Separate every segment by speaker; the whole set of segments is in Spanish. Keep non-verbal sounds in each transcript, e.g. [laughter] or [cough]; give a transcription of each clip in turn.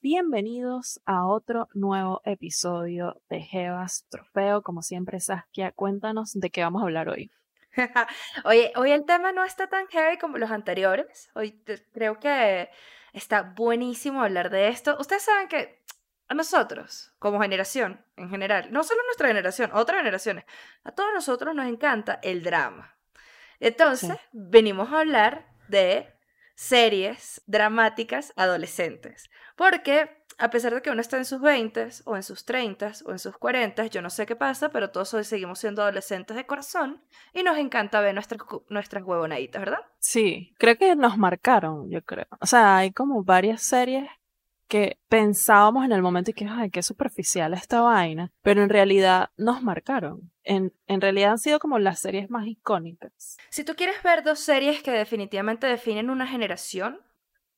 Speaker 1: Bienvenidos a otro nuevo episodio de Jevas Trofeo. Como siempre, Saskia, cuéntanos de qué vamos a hablar hoy. [laughs]
Speaker 2: Oye, hoy el tema no está tan heavy como los anteriores. Hoy creo que está buenísimo hablar de esto. Ustedes saben que a nosotros, como generación en general, no solo nuestra generación, otras generaciones, a todos nosotros nos encanta el drama. Entonces, venimos a hablar de series dramáticas adolescentes. Porque a pesar de que uno está en sus 20 o en sus 30 o en sus 40, yo no sé qué pasa, pero todos hoy seguimos siendo adolescentes de corazón y nos encanta ver nuestras, nuestras huevonaditas, ¿verdad?
Speaker 1: Sí, creo que nos marcaron, yo creo. O sea, hay como varias series que pensábamos en el momento y que, ay, qué superficial esta vaina, pero en realidad nos marcaron. En, en realidad han sido como las series más icónicas.
Speaker 2: Si tú quieres ver dos series que definitivamente definen una generación,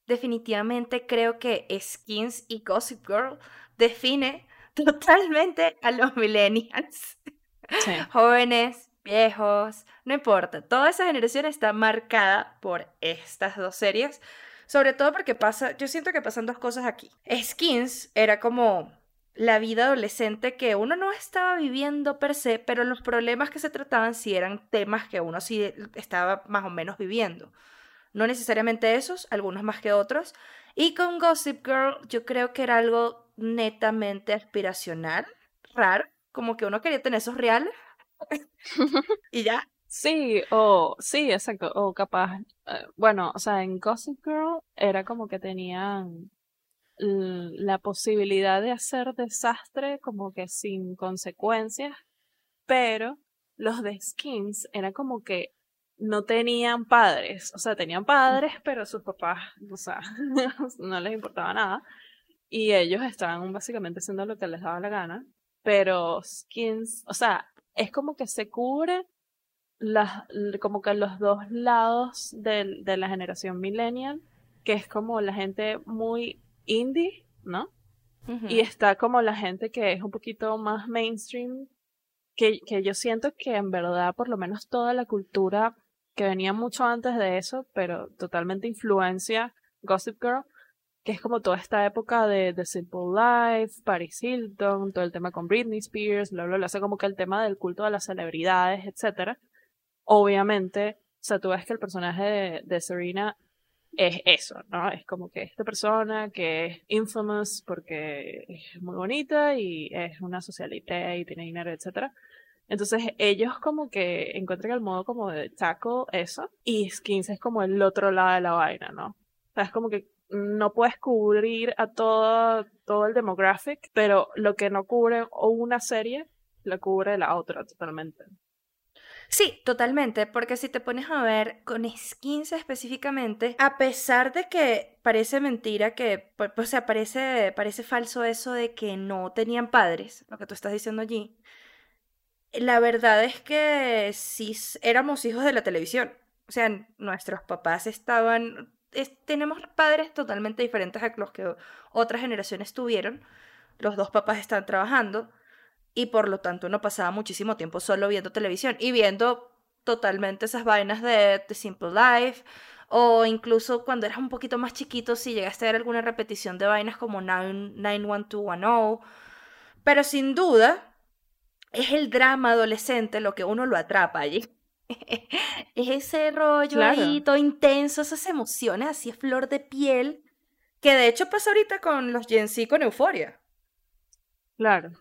Speaker 2: definitivamente creo que Skins y Gossip Girl define [laughs] totalmente a los millennials. [laughs] Jóvenes, viejos, no importa. Toda esa generación está marcada por estas dos series sobre todo porque pasa, yo siento que pasan dos cosas aquí. Skins era como la vida adolescente que uno no estaba viviendo per se, pero los problemas que se trataban sí eran temas que uno sí estaba más o menos viviendo. No necesariamente esos, algunos más que otros. Y con Gossip Girl yo creo que era algo netamente aspiracional, raro, como que uno quería tener esos reales. [laughs] y ya.
Speaker 1: Sí, o sí, exacto, o capaz, eh, bueno, o sea, en Gossip Girl era como que tenían la posibilidad de hacer desastre como que sin consecuencias, pero los de Skins era como que no tenían padres, o sea, tenían padres, pero sus papás, o sea, [laughs] no les importaba nada, y ellos estaban básicamente haciendo lo que les daba la gana, pero Skins, o sea, es como que se cubre las, como que los dos lados de, de la generación millennial, que es como la gente muy indie, ¿no? Y está como la gente que es un poquito más mainstream, que, que yo siento que en verdad por lo menos toda la cultura que venía mucho antes de eso, pero totalmente influencia Gossip Girl, que es como toda esta época de The Simple Life, Paris Hilton, todo el tema con Britney Spears, bla, bla, bla, o como que el tema del culto de las celebridades, etcétera obviamente, o sea, tú ves que el personaje de, Serena es eso, ¿no? Es como que esta persona que es infamous porque es muy bonita y es una socialité y tiene dinero, etc. Entonces ellos como que encuentran el modo como de tackle eso y Skins es como el otro lado de la vaina, ¿no? O sea, es como que no puedes cubrir a todo, todo el demographic, pero lo que no cubre una serie, lo cubre la otra totalmente.
Speaker 2: Sí, totalmente, porque si te pones a ver con skins específicamente, a pesar de que parece mentira que, o sea, parece, parece falso eso de que no tenían padres, lo que tú estás diciendo allí, la verdad es que sí éramos hijos de la televisión. O sea, nuestros papás estaban, tenemos padres totalmente diferentes a los que otras generaciones tuvieron. Los dos papás están trabajando y por lo tanto uno pasaba muchísimo tiempo solo viendo televisión y viendo totalmente esas vainas de The Simple Life o incluso cuando eras un poquito más chiquito si llegaste a ver alguna repetición de vainas como 91210 pero sin duda es el drama adolescente lo que uno lo atrapa allí. [laughs] Es ese rollo ahí todo intenso esas emociones así a flor de piel que de hecho pasa ahorita con los Gen Z con Euforia
Speaker 1: Claro.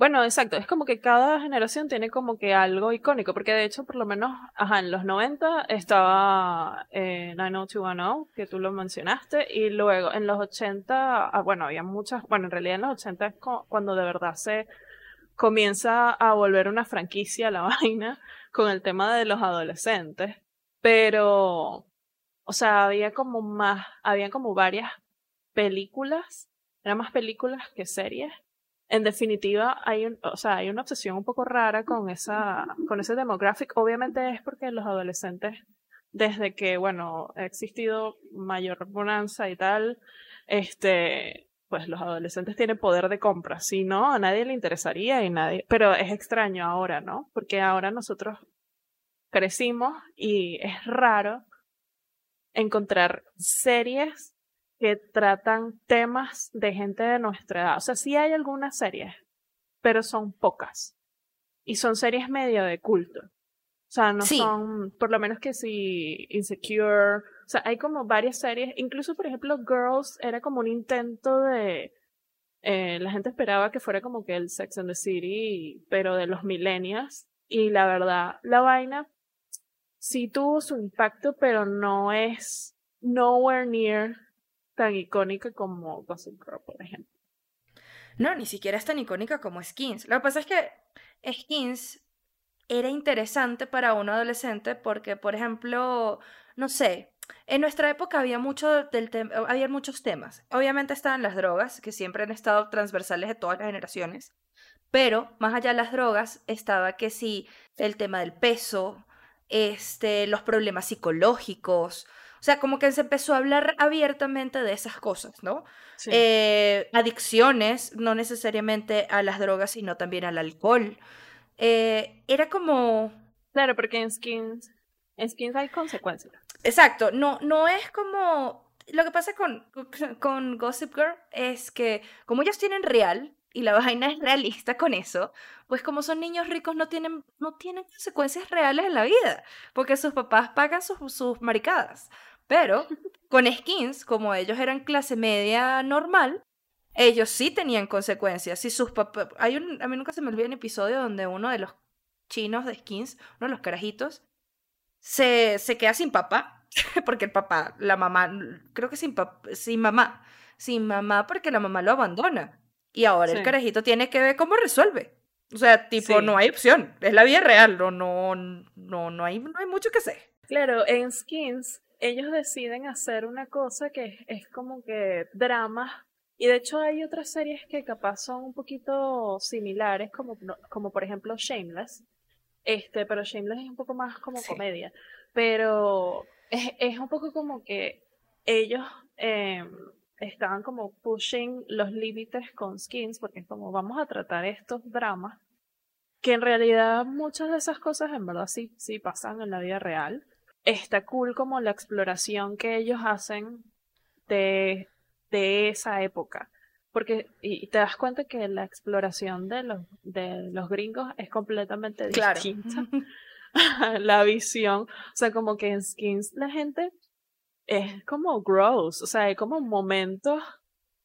Speaker 1: Bueno, exacto, es como que cada generación tiene como que algo icónico, porque de hecho, por lo menos, ajá, en los 90 estaba eh, 90210, que tú lo mencionaste, y luego en los 80, ah, bueno, había muchas, bueno, en realidad en los 80 es cuando de verdad se comienza a volver una franquicia la [laughs] vaina con el tema de los adolescentes, pero, o sea, había como más, había como varias películas, eran más películas que series, en definitiva, hay, un, o sea, hay una obsesión un poco rara con, esa, con ese demographic. Obviamente es porque los adolescentes, desde que, bueno, ha existido mayor bonanza y tal, este, pues los adolescentes tienen poder de compra. Si no, a nadie le interesaría y nadie. Pero es extraño ahora, ¿no? Porque ahora nosotros crecimos y es raro encontrar series que tratan temas de gente de nuestra edad. O sea, sí hay algunas series, pero son pocas. Y son series medio de culto. O sea, no son, por lo menos que si Insecure. O sea, hay como varias series. Incluso, por ejemplo, Girls era como un intento de. Eh, la gente esperaba que fuera como que el Sex and the City, pero de los millennials. Y la verdad, la vaina sí tuvo su impacto, pero no es nowhere near tan icónica como Gossip Girl, por ejemplo.
Speaker 2: No, ni siquiera es tan icónica como Skins. Lo que pasa es que Skins era interesante para un adolescente porque, por ejemplo, no sé, en nuestra época había, del había muchos temas. Obviamente estaban las drogas, que siempre han estado transversales de todas las generaciones, pero más allá de las drogas estaba que sí, el tema del peso, este, los problemas psicológicos. O sea, como que se empezó a hablar abiertamente de esas cosas, ¿no? Eh, adicciones, no necesariamente a las drogas, sino también al alcohol. Eh, era como...
Speaker 1: Claro, porque en Skins, en Skins hay consecuencias.
Speaker 2: Exacto, no, no es como... Lo que pasa con, con [laughs] Gossip Girl es que como ellos tienen real, y la [laughs] vaina es realista con eso, pues como son niños ricos no tienen, no tienen consecuencias reales en la vida, porque sus papás pagan sus, sus maricadas. Pero con skins, como ellos eran clase media normal, ellos sí tenían consecuencias. Si sus papás, hay un, a mí nunca se me olvida un episodio donde uno de los chinos de skins, uno de los carajitos, se, se queda sin papá, [laughs] porque el papá, la mamá, creo que sin, sin mamá, sin mamá porque la mamá lo abandona. Y ahora el carajito tiene que ver cómo resuelve. O sea, tipo, no hay opción. Es la vida real. No, no, no, no, hay, no hay mucho que hacer.
Speaker 1: Claro, en Skins ellos deciden hacer una cosa que es, como que drama. Y de hecho hay otras series que capaz son un poquito similares, como, como por ejemplo Shameless. Este, pero Shameless es un poco más como comedia. Pero es, es, un poco como que ellos eh, estaban como pushing los límites con skins, porque es como vamos a tratar estos dramas, que en realidad muchas de esas cosas en verdad sí, sí pasan en la vida real. Está cool como la exploración que ellos hacen de, de esa época. Porque, y, te das cuenta que la exploración de los, de los gringos es completamente distinta. [laughs] la visión. O sea, como que en skins la gente es como gross, o sea, hay como momentos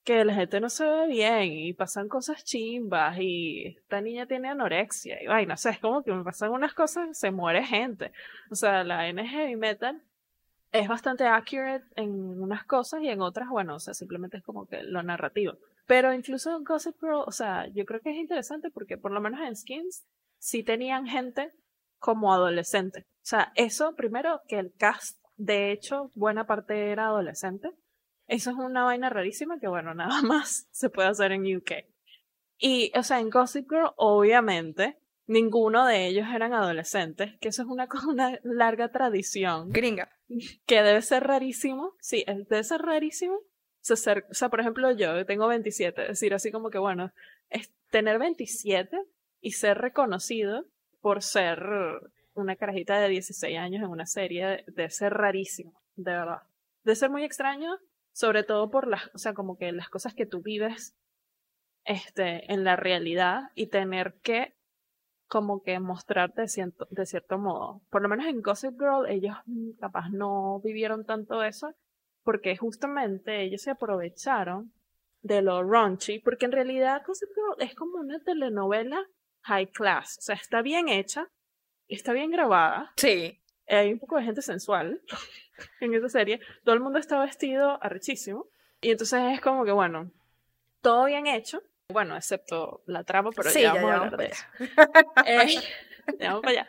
Speaker 1: que la gente no se ve bien y pasan cosas chimbas y esta niña tiene anorexia y vaina, o sea, es como que me pasan unas cosas, se muere gente. O sea, la N Heavy Metal es bastante accurate en unas cosas y en otras, bueno, o sea, simplemente es como que lo narrativo. Pero incluso en Gossip Girl, o sea, yo creo que es interesante porque por lo menos en Skins sí tenían gente como adolescente. O sea, eso primero que el cast de hecho, buena parte era adolescente. Eso es una vaina rarísima que, bueno, [laughs] nada más se puede hacer en UK. Y, o sea, en Gossip Girl, obviamente, ninguno de ellos eran adolescentes, que eso es una, [laughs] una larga tradición.
Speaker 2: Gringa.
Speaker 1: Que debe ser rarísimo. Sí, debe ser rarísimo. O sea, por ejemplo, yo tengo 27, es decir, así como que, bueno, es tener 27 y ser reconocido por ser una carajita de 16 años en una serie de, ser rarísimo, de verdad. De ser muy extraño, sobre todo por las, o sea, como que las cosas que tú vives este, en la realidad y tener que como que mostrarte de cierto, de cierto modo. Por lo menos en Gossip Girl ellos capaz no vivieron tanto eso porque justamente ellos se aprovecharon de lo raunchy, porque en realidad Gossip Girl es como una telenovela high class, o sea, está bien hecha, está bien grabada.
Speaker 2: Sí.
Speaker 1: Hay un poco de gente sensual [laughs] en esa serie. Todo el mundo está vestido arrechísimo. Y entonces es como que, bueno, todo bien hecho. Bueno, excepto la trama, pero ya vamos a hablar de eso. [laughs] Eh, ya vamos para allá.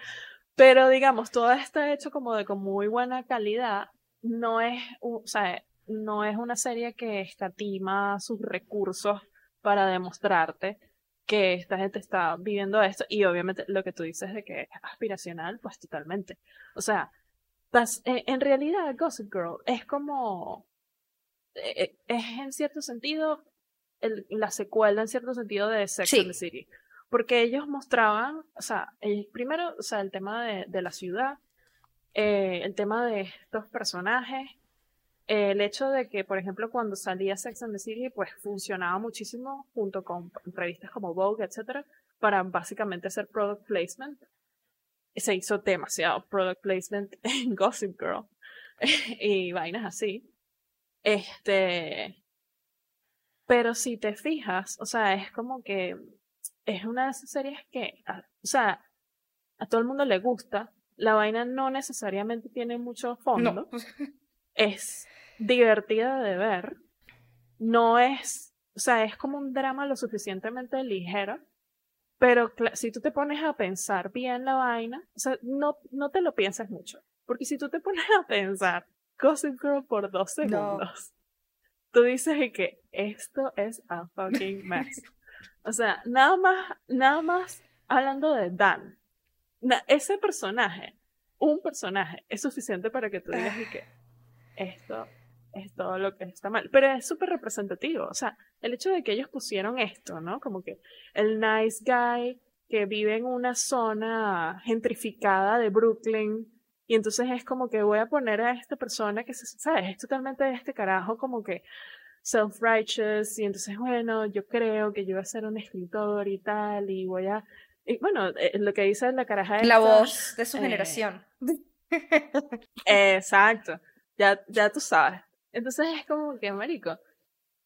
Speaker 1: Pero digamos, todo está hecho como de con muy buena calidad. No es, o sea, no es una serie que escatima sus recursos para demostrarte que esta gente está viviendo esto y obviamente lo que tú dices de que es aspiracional, pues totalmente. O sea, eh, en realidad Gossip Girl es como, eh, es en cierto sentido el, la secuela en cierto sentido de Sex and the City. Porque ellos mostraban, o sea, el, primero, o sea, el tema de, de la ciudad, eh, el tema de estos personajes, eh, el hecho de que, por ejemplo, cuando salía Sex and the City, pues funcionaba muchísimo junto con revistas como Vogue, etcétera, para básicamente hacer product placement. Se hizo demasiado product placement [laughs] en Gossip Girl [laughs] y vainas así. Este. Pero si te fijas, o sea, es como que es una de esas series que, o sea, a todo el mundo le gusta. La vaina no necesariamente tiene mucho fondo. [laughs] Es divertida de ver. No es, o sea, es como un drama lo suficientemente ligero. Pero si tú te pones a pensar bien la vaina, o sea, no, no te lo piensas mucho. Porque si tú te pones a pensar Gossip Girl por dos segundos, tú dices que esto es a fucking mess. o sea, nada más, nada más hablando de Dan. ese personaje, un personaje, es suficiente para que tú digas que esto es todo lo que está mal. Pero es súper representativo. O sea, el hecho de que ellos pusieron esto, ¿no? Como que el nice guy que vive en una zona gentrificada de Brooklyn. Y entonces es como que voy a poner a esta persona que, ¿sabes? Es totalmente de este carajo como que self-righteous. Y entonces, bueno, yo creo que yo voy a ser un escritor y tal. Y voy a... Y bueno, eh, lo que dice la caraja
Speaker 2: es... La voz de su eh, generación.
Speaker 1: exacto. Ya, ya tú sabes. Entonces es como que, marico,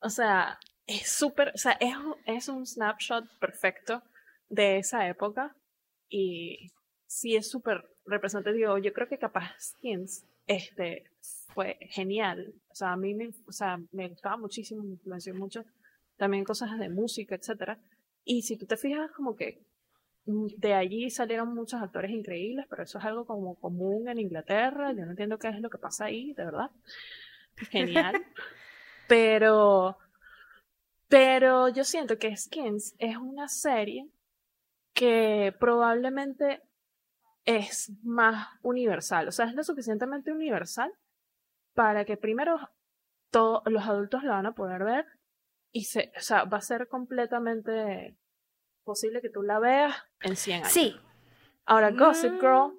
Speaker 1: o sea, es súper, o sea, es, es un snapshot perfecto de esa época y sí es súper representativo. Yo creo que capaz Skins este, fue genial. O sea, a mí me, o sea, me gustaba muchísimo, me influenció mucho. También cosas de música, etcétera. Y si tú te fijas, como que de allí salieron muchos actores increíbles, pero eso es algo como común en Inglaterra. Yo no entiendo qué es lo que pasa ahí, de verdad genial. [laughs] pero, pero yo siento que Skins es una serie que probablemente es más universal. O sea, es lo suficientemente universal para que primero todos los adultos la van a poder ver y se, o sea, va a ser completamente posible que tú la veas en 100 años.
Speaker 2: Sí.
Speaker 1: Ahora, Gossip mm. Girl.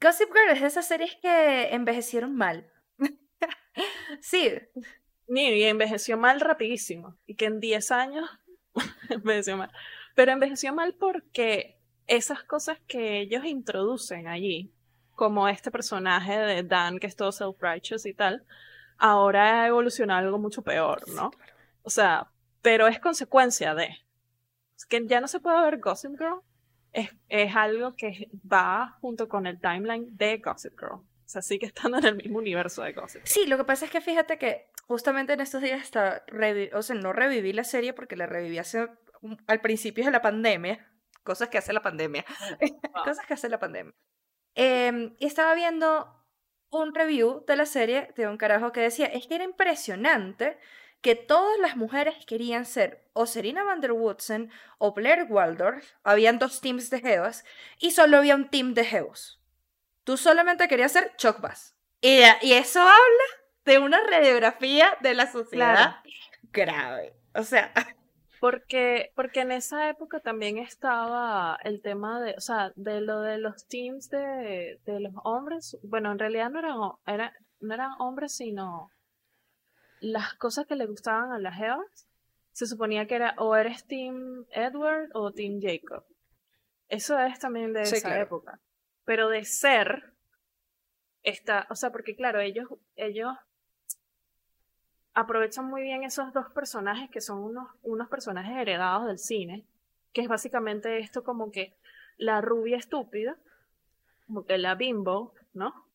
Speaker 2: Gossip Girl es de esas series que envejecieron mal. Sí.
Speaker 1: Y envejeció mal rapidísimo. Y que en 10 años [laughs] envejeció mal. Pero envejeció mal porque esas cosas que ellos introducen allí, como este personaje de Dan, que es todo self-righteous y tal, ahora ha evolucionado algo mucho peor, ¿no? O sea, pero es consecuencia de. Es que ya no se puede ver Gossip Girl. Es, es algo que va junto con el timeline de Gossip Girl sea, sigue estando en el mismo universo de cosas.
Speaker 2: Sí, lo que pasa es que fíjate que justamente en estos días está, o sea, no reviví la serie porque la reviví hace, al principio de la pandemia, cosas que hace la pandemia, [laughs] cosas que hace la pandemia. Em, y estaba viendo un review de la serie de un carajo que decía, es que era impresionante que todas las mujeres querían ser o Serena van der Woodsen o Blair Waldorf, habían dos teams de Geos, y solo había un team de Geos. Tú solamente querías ser chocbas. Y, y eso habla de una radiografía de la sociedad grave. O sea. [laughs]
Speaker 1: Porque, porque en esa época también estaba el tema de, o sea, de lo de los teams de, de los hombres. Bueno, en realidad no eran, era, no eran hombres, sino las cosas que le gustaban a las Evas. Se suponía que era o eres Team Edward o Team Jacob. Eso es también de esa época pero de ser está, o sea, porque claro, ellos, ellos aprovechan muy bien esos dos personajes que son unos, unos personajes heredados del cine, que es básicamente esto como que la rubia estúpida, como que la bimbo, ¿no?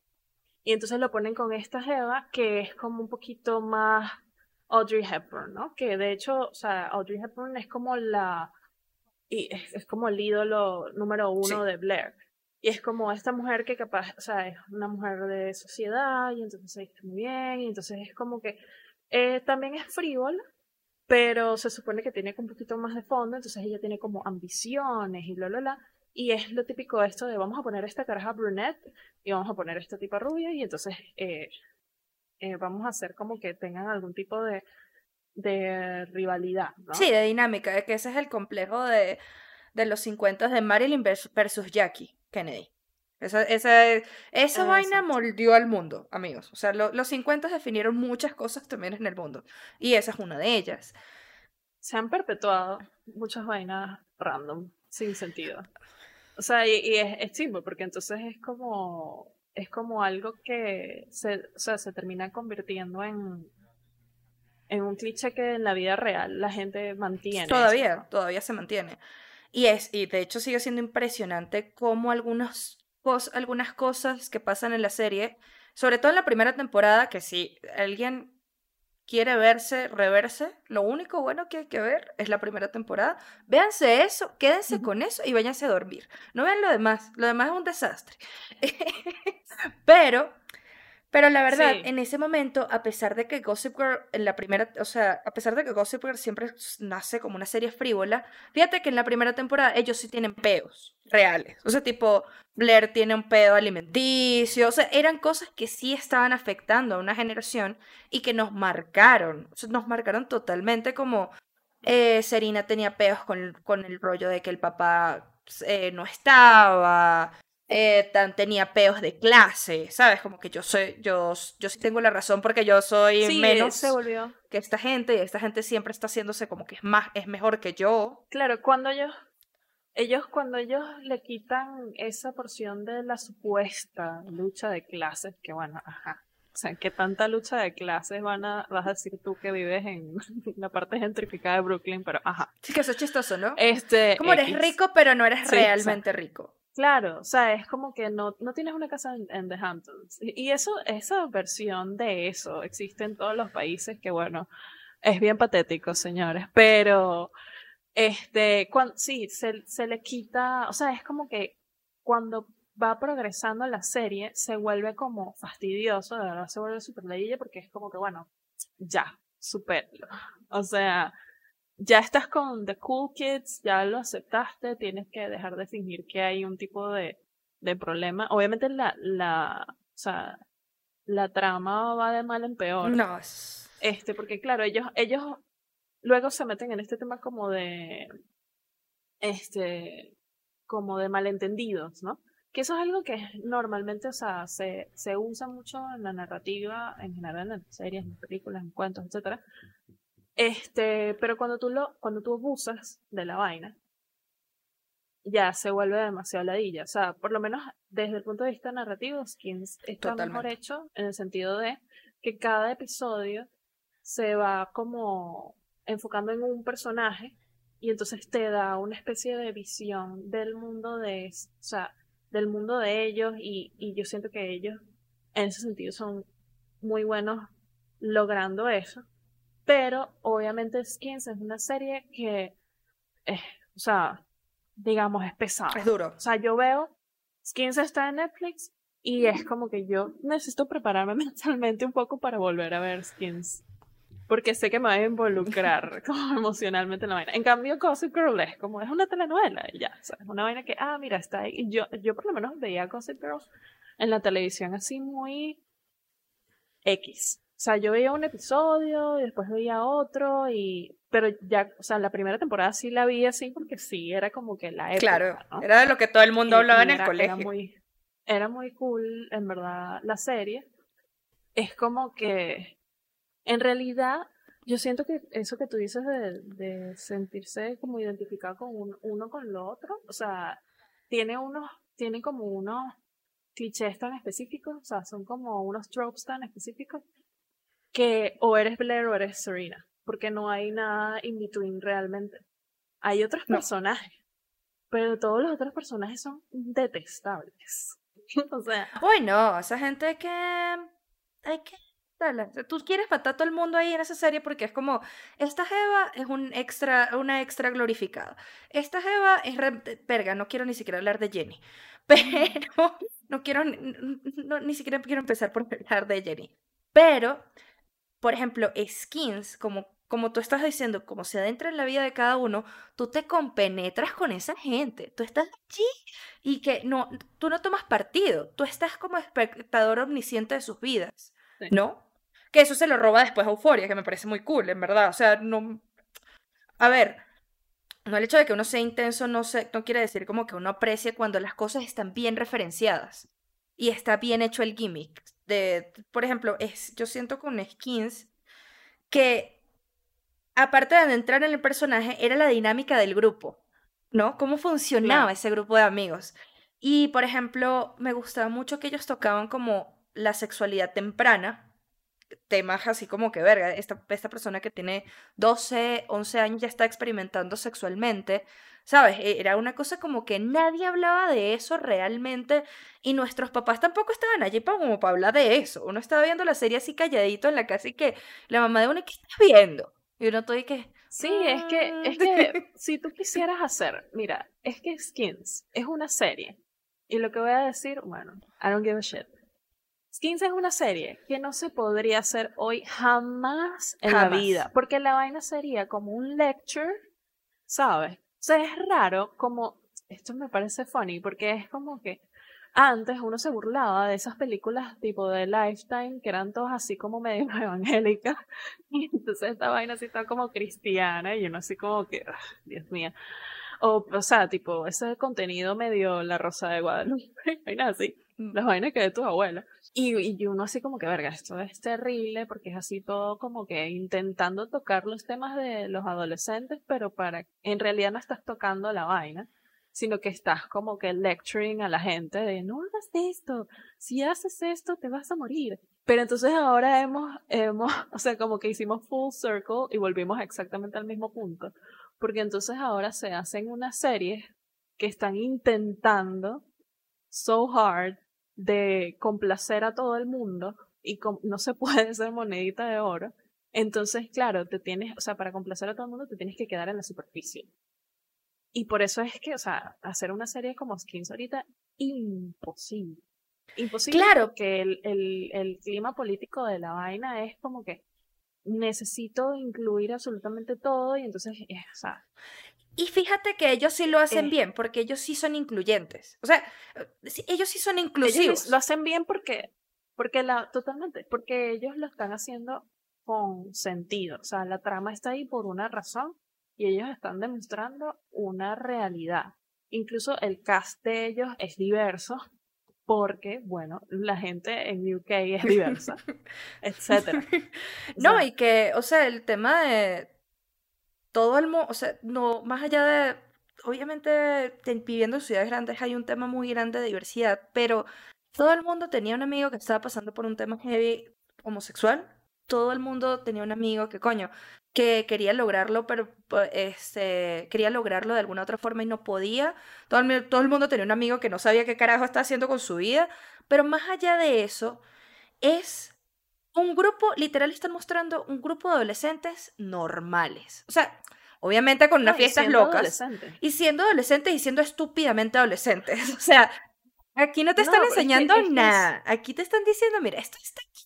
Speaker 1: Y entonces lo ponen con esta Eva que es como un poquito más Audrey Hepburn, ¿no? Que de hecho, o sea, Audrey Hepburn es como la, y es, como el ídolo número uno de Blair. Y es como esta mujer que capaz, o sea, es una mujer de sociedad y entonces se muy bien y entonces es como que eh, también es frívola, pero se supone que tiene un poquito más de fondo, entonces ella tiene como ambiciones y bla, bla, bla. Y es lo típico esto de vamos a poner esta caraja brunette y vamos a poner esta tipa rubia y entonces eh, eh, vamos a hacer como que tengan algún tipo de, de rivalidad.
Speaker 2: Sí, de dinámica, de que ese es el complejo de, de los 50 de Marilyn versus Jackie Kennedy. Esa, esa, esa vaina moldeó al mundo, amigos. O sea, los 50 definieron muchas cosas también en el mundo. Y esa es una de ellas.
Speaker 1: Se han perpetuado muchas vainas random, sin sentido. O sea, y, es, es porque entonces es como, es como algo que se, o sea, se termina convirtiendo en, en un cliché que en la vida real la gente mantiene.
Speaker 2: Todavía, todavía se mantiene. Y es, y de hecho sigue siendo impresionante cómo algunas cosas que pasan en la serie, sobre todo en la primera temporada, que si alguien quiere verse, reverse, lo único bueno que hay que ver es la primera temporada. Véanse eso, quédense con eso y váyanse a dormir. No vean lo demás, lo demás es un desastre. [laughs] Pero pero la verdad, en ese momento, a pesar de que Gossip Girl en la primera, o sea, a pesar de que Gossip Girl siempre nace como una serie frívola, fíjate que en la primera temporada ellos sí tienen peos reales. O sea, tipo, Blair tiene un pedo alimenticio, o sea, eran cosas que sí estaban afectando a una generación y que nos marcaron, nos marcaron totalmente como eh, Serena tenía peos con, con el rollo de que el papá eh, no estaba, eh, tan, tenía peos de clase, ¿sabes? Como que yo soy, yo, yo sí tengo la razón porque yo soy menos
Speaker 1: se volvió.
Speaker 2: que esta gente y esta gente siempre está haciéndose como que es más, es mejor que yo.
Speaker 1: Claro, cuando ellos, ellos, cuando ellos le quitan esa porción de la supuesta lucha de clases, que bueno, ajá. O sea, ¿qué tanta lucha de clases van a, vas a decir tú que vives en [laughs] la parte gentrificada de Brooklyn? Pero ajá.
Speaker 2: Sí, que eso es chistoso, ¿no?
Speaker 1: Este.
Speaker 2: Como eres rico, pero no eres realmente rico.
Speaker 1: Claro, o sea, es como que no, no tienes una casa en, The Hamptons. Y eso, esa versión de eso existe en todos los países, que bueno, es bien patético, señores, pero este, cuando, sí, se, se le quita, o sea, es como que cuando va progresando la serie, se vuelve como fastidioso, de verdad se vuelve súper leíble porque es como que, bueno, ya, supéralo. O sea, ya estás con The Cool Kids, ya lo aceptaste, tienes que dejar de fingir que hay un tipo de, de problema. Obviamente la, la, o sea, la trama va de mal en peor.
Speaker 2: No.
Speaker 1: Este, porque claro, ellos, ellos luego se meten en este tema como de, este, como de malentendidos, ¿no? Que eso es algo que normalmente, o sea, se, se usa mucho en la narrativa, en general en series, en películas, en cuentos, etcétera, este, pero cuando tú lo, cuando tú abusas de la vaina, ya se vuelve demasiado ladilla. O sea, por lo menos desde el punto de vista narrativo, Skins está mejor hecho en el sentido de que cada episodio se va como enfocando en un personaje y entonces te da una especie de visión del mundo de, o sea, del mundo de ellos y, y yo siento que ellos en ese sentido son muy buenos logrando eso pero obviamente Skins es una serie que, es, o sea, digamos, es pesada.
Speaker 2: Es duro.
Speaker 1: O sea, yo veo, Skins está en Netflix y es como que yo necesito prepararme [laughs] mentalmente un poco para volver a ver Skins. Porque sé que me va a involucrar [laughs] como emocionalmente en la vaina. En cambio, Gossip Girl es como, es una telenovela y ya. O sea, es una vaina que, ah, mira, está ahí. Yo, yo por lo menos veía Gossip Girl en la televisión así muy X. O sea, yo veía un episodio y después veía otro y... Pero ya, o sea, la primera temporada sí la vi así porque sí, era como que la época,
Speaker 2: Claro, era de lo que todo el mundo hablaba en el colegio.
Speaker 1: Era muy, era muy cool, en verdad, la serie. Es como que, en realidad, yo siento que eso que tú dices de, de sentirse como identificado con uno con lo otro, o sea, tiene unos, tiene como unos clichés tan específicos, o sea, son como unos tropes tan específicos que o eres Blair o eres Serena, porque no hay nada in between realmente. Hay otros personajes, pero todos los otros personajes son detestables. [laughs] o sea.
Speaker 2: Uy, no, esa gente que. Hay que. Tú quieres matar a todo el mundo ahí en esa serie porque es como, esta Jeva es un extra, una extra glorificada. Esta Jeva es verga, no quiero ni siquiera hablar de Jenny. [laughs] Pero no quiero, ni siquiera quiero empezar por [laughs] hablar de Jenny. Pero por ejemplo, skins, como, como tú estás diciendo, como se adentra en la vida de cada uno, tú te compenetras con esa gente, tú estás allí y que no, tú no tomas partido, tú estás como espectador omnisciente de sus vidas, ¿no? Que eso se lo roba después a Euforia, que me parece muy cool, en verdad. O sea, no. A ver, no el hecho de que uno sea intenso no, no quiere decir como que uno aprecie cuando las cosas están bien referenciadas y está bien hecho el gimmick. De, por ejemplo, es, yo siento con Skins que aparte de entrar en el personaje, era la dinámica del grupo, ¿no? Cómo funcionaba ese grupo de amigos. Y, por ejemplo, me gustaba mucho que ellos tocaban como la sexualidad temprana, temas así como que, verga, esta, esta persona que tiene 12, 11 años ya está experimentando sexualmente, ¿sabes? E, era una cosa como que nadie hablaba de eso realmente y nuestros papás tampoco estaban allí para, como para hablar de eso. Uno estaba viendo la serie así calladito en la casa y que la mamá de uno, ¿qué estás viendo? Y uno todo y que...
Speaker 1: Sí, es que, es que si tú quisieras hacer, mira, es que Skins es una serie. Y lo que voy a decir, bueno, I don't give a shit. Skins es una serie que no se podría hacer hoy jamás en la vida, porque la vaina sería como un lecture, ¿sabes? O sea, es raro como, esto me parece funny, porque es como que antes uno se burlaba de esas películas tipo de Lifetime, que eran todas así como medio [laughs] evangélicas, y entonces esta vaina así está como cristiana, y uno así como que, ah, Dios mío. O, o sea, tipo, ese contenido medio La Rosa de Guadalupe, [laughs] vaina así, [laughs] las vainas que de tu abuela. Y, y uno así como que, verga, esto es terrible porque es así todo como que intentando tocar los temas de los adolescentes, pero para, en realidad no estás tocando la vaina, sino que estás como que lecturing a la gente de no hagas esto, si haces esto te vas a morir. Pero entonces ahora hemos, hemos, [laughs] o sea, como que hicimos full circle y volvimos exactamente al mismo punto, porque entonces ahora se hacen unas series que están intentando so hard de complacer a todo el mundo y no se [laughs] puede ser monedita de oro. Entonces, claro, te tienes, o sea, para complacer a todo el mundo te tienes que quedar en la superficie. Y por eso es que, o sea, hacer una serie como Skins ahorita, imposible. Imposible.
Speaker 2: Claro.
Speaker 1: que el, el, el clima político de la vaina es como que necesito incluir absolutamente todo y entonces, eh, o sea,
Speaker 2: y fíjate que ellos sí lo hacen eh. bien, porque ellos sí son incluyentes. O sea, ellos sí son inclusivos.
Speaker 1: lo hacen bien porque, porque la, totalmente, porque ellos lo están haciendo con sentido. O sea, la trama está ahí por una razón y ellos están demostrando una realidad. Incluso el cast de ellos es diverso porque, bueno, la gente en UK es diversa, [laughs] etcétera.
Speaker 2: no, y que, o sea, el tema de todo el mundo, o sea, no, más allá de, obviamente viviendo en ciudades grandes hay un tema muy grande de diversidad, pero todo el mundo tenía un amigo que estaba pasando por un tema heavy homosexual, todo el mundo tenía un amigo que, coño, que quería lograrlo, pero este, quería lograrlo de alguna otra forma y no podía. Todo el, todo el mundo tenía un amigo que no sabía qué carajo estaba haciendo con su vida, pero más allá de eso, es un grupo, literal están mostrando un grupo de adolescentes normales. O sea, obviamente con unas fiestas locas. Y siendo adolescentes y siendo estúpidamente adolescentes. O sea, aquí no te están enseñando nada. Aquí te están diciendo, mira, esto está aquí.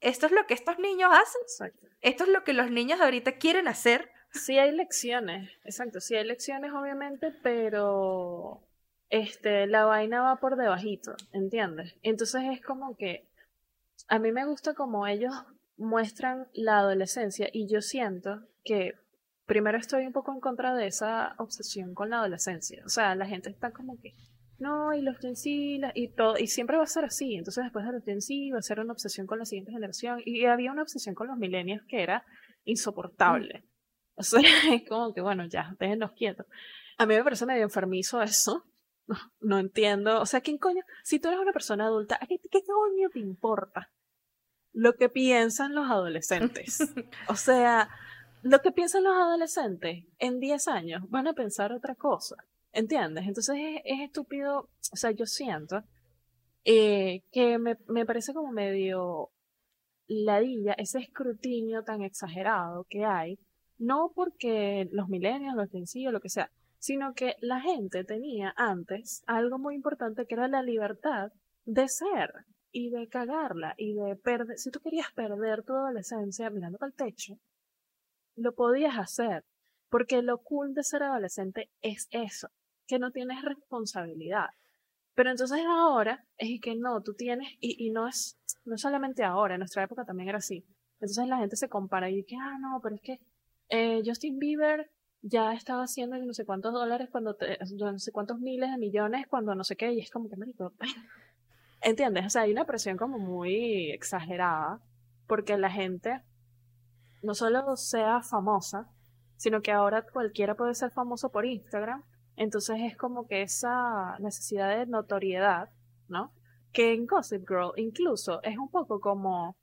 Speaker 2: Esto es lo que estos niños hacen. Esto es lo que los niños ahorita quieren hacer.
Speaker 1: Sí hay lecciones, exacto, sí hay lecciones obviamente, pero este la vaina va por debajito, ¿entiendes? Entonces es como que a mí me gusta como ellos muestran la adolescencia y yo siento que primero estoy un poco en contra de esa obsesión con la adolescencia. O sea, la gente está como que, no, y los Gen y todo, y siempre va a ser así. Entonces después de los Gen va a ser una obsesión con la siguiente generación. Y había una obsesión con los millennials que era insoportable. [laughs] O sea, es como que, bueno, ya, déjenos quietos. A mí me parece medio enfermizo eso. [laughs] No, entiendo. O sea, ¿quién coño? Si tú eres una persona adulta, qué, qué coño te importa? Lo que piensan los adolescentes. [laughs] o sea, lo que piensan los adolescentes en 10 años van a pensar otra cosa. ¿Entiendes? Entonces es, estúpido, o sea, yo siento eh, que me, me parece como medio ladilla ese escrutinio tan exagerado que hay, no porque los milenios, los sencillos, lo que sea, sino que la gente tenía antes algo muy importante que era la libertad de ser y de cagarla y de perder, si tú querías perder tu adolescencia mirando para el techo, lo podías hacer, porque lo cool de ser adolescente es eso, que no tienes responsabilidad. Pero entonces ahora es que no, tú tienes, y, y no es, no solamente ahora, en nuestra época también era así. Entonces la gente se compara y dice, ah, no, pero es que eh, Justin Bieber ya estaba haciendo no sé cuántos dólares cuando no sé cuántos miles de millones cuando no sé qué, y es como que marico, [laughs] ¿entiendes? O sea, hay una presión como muy exagerada porque la gente no solo sea famosa, sino que ahora cualquiera puede ser famoso por Instagram, entonces es como que esa necesidad de notoriedad, ¿no? Que en Gossip Girl incluso es un poco como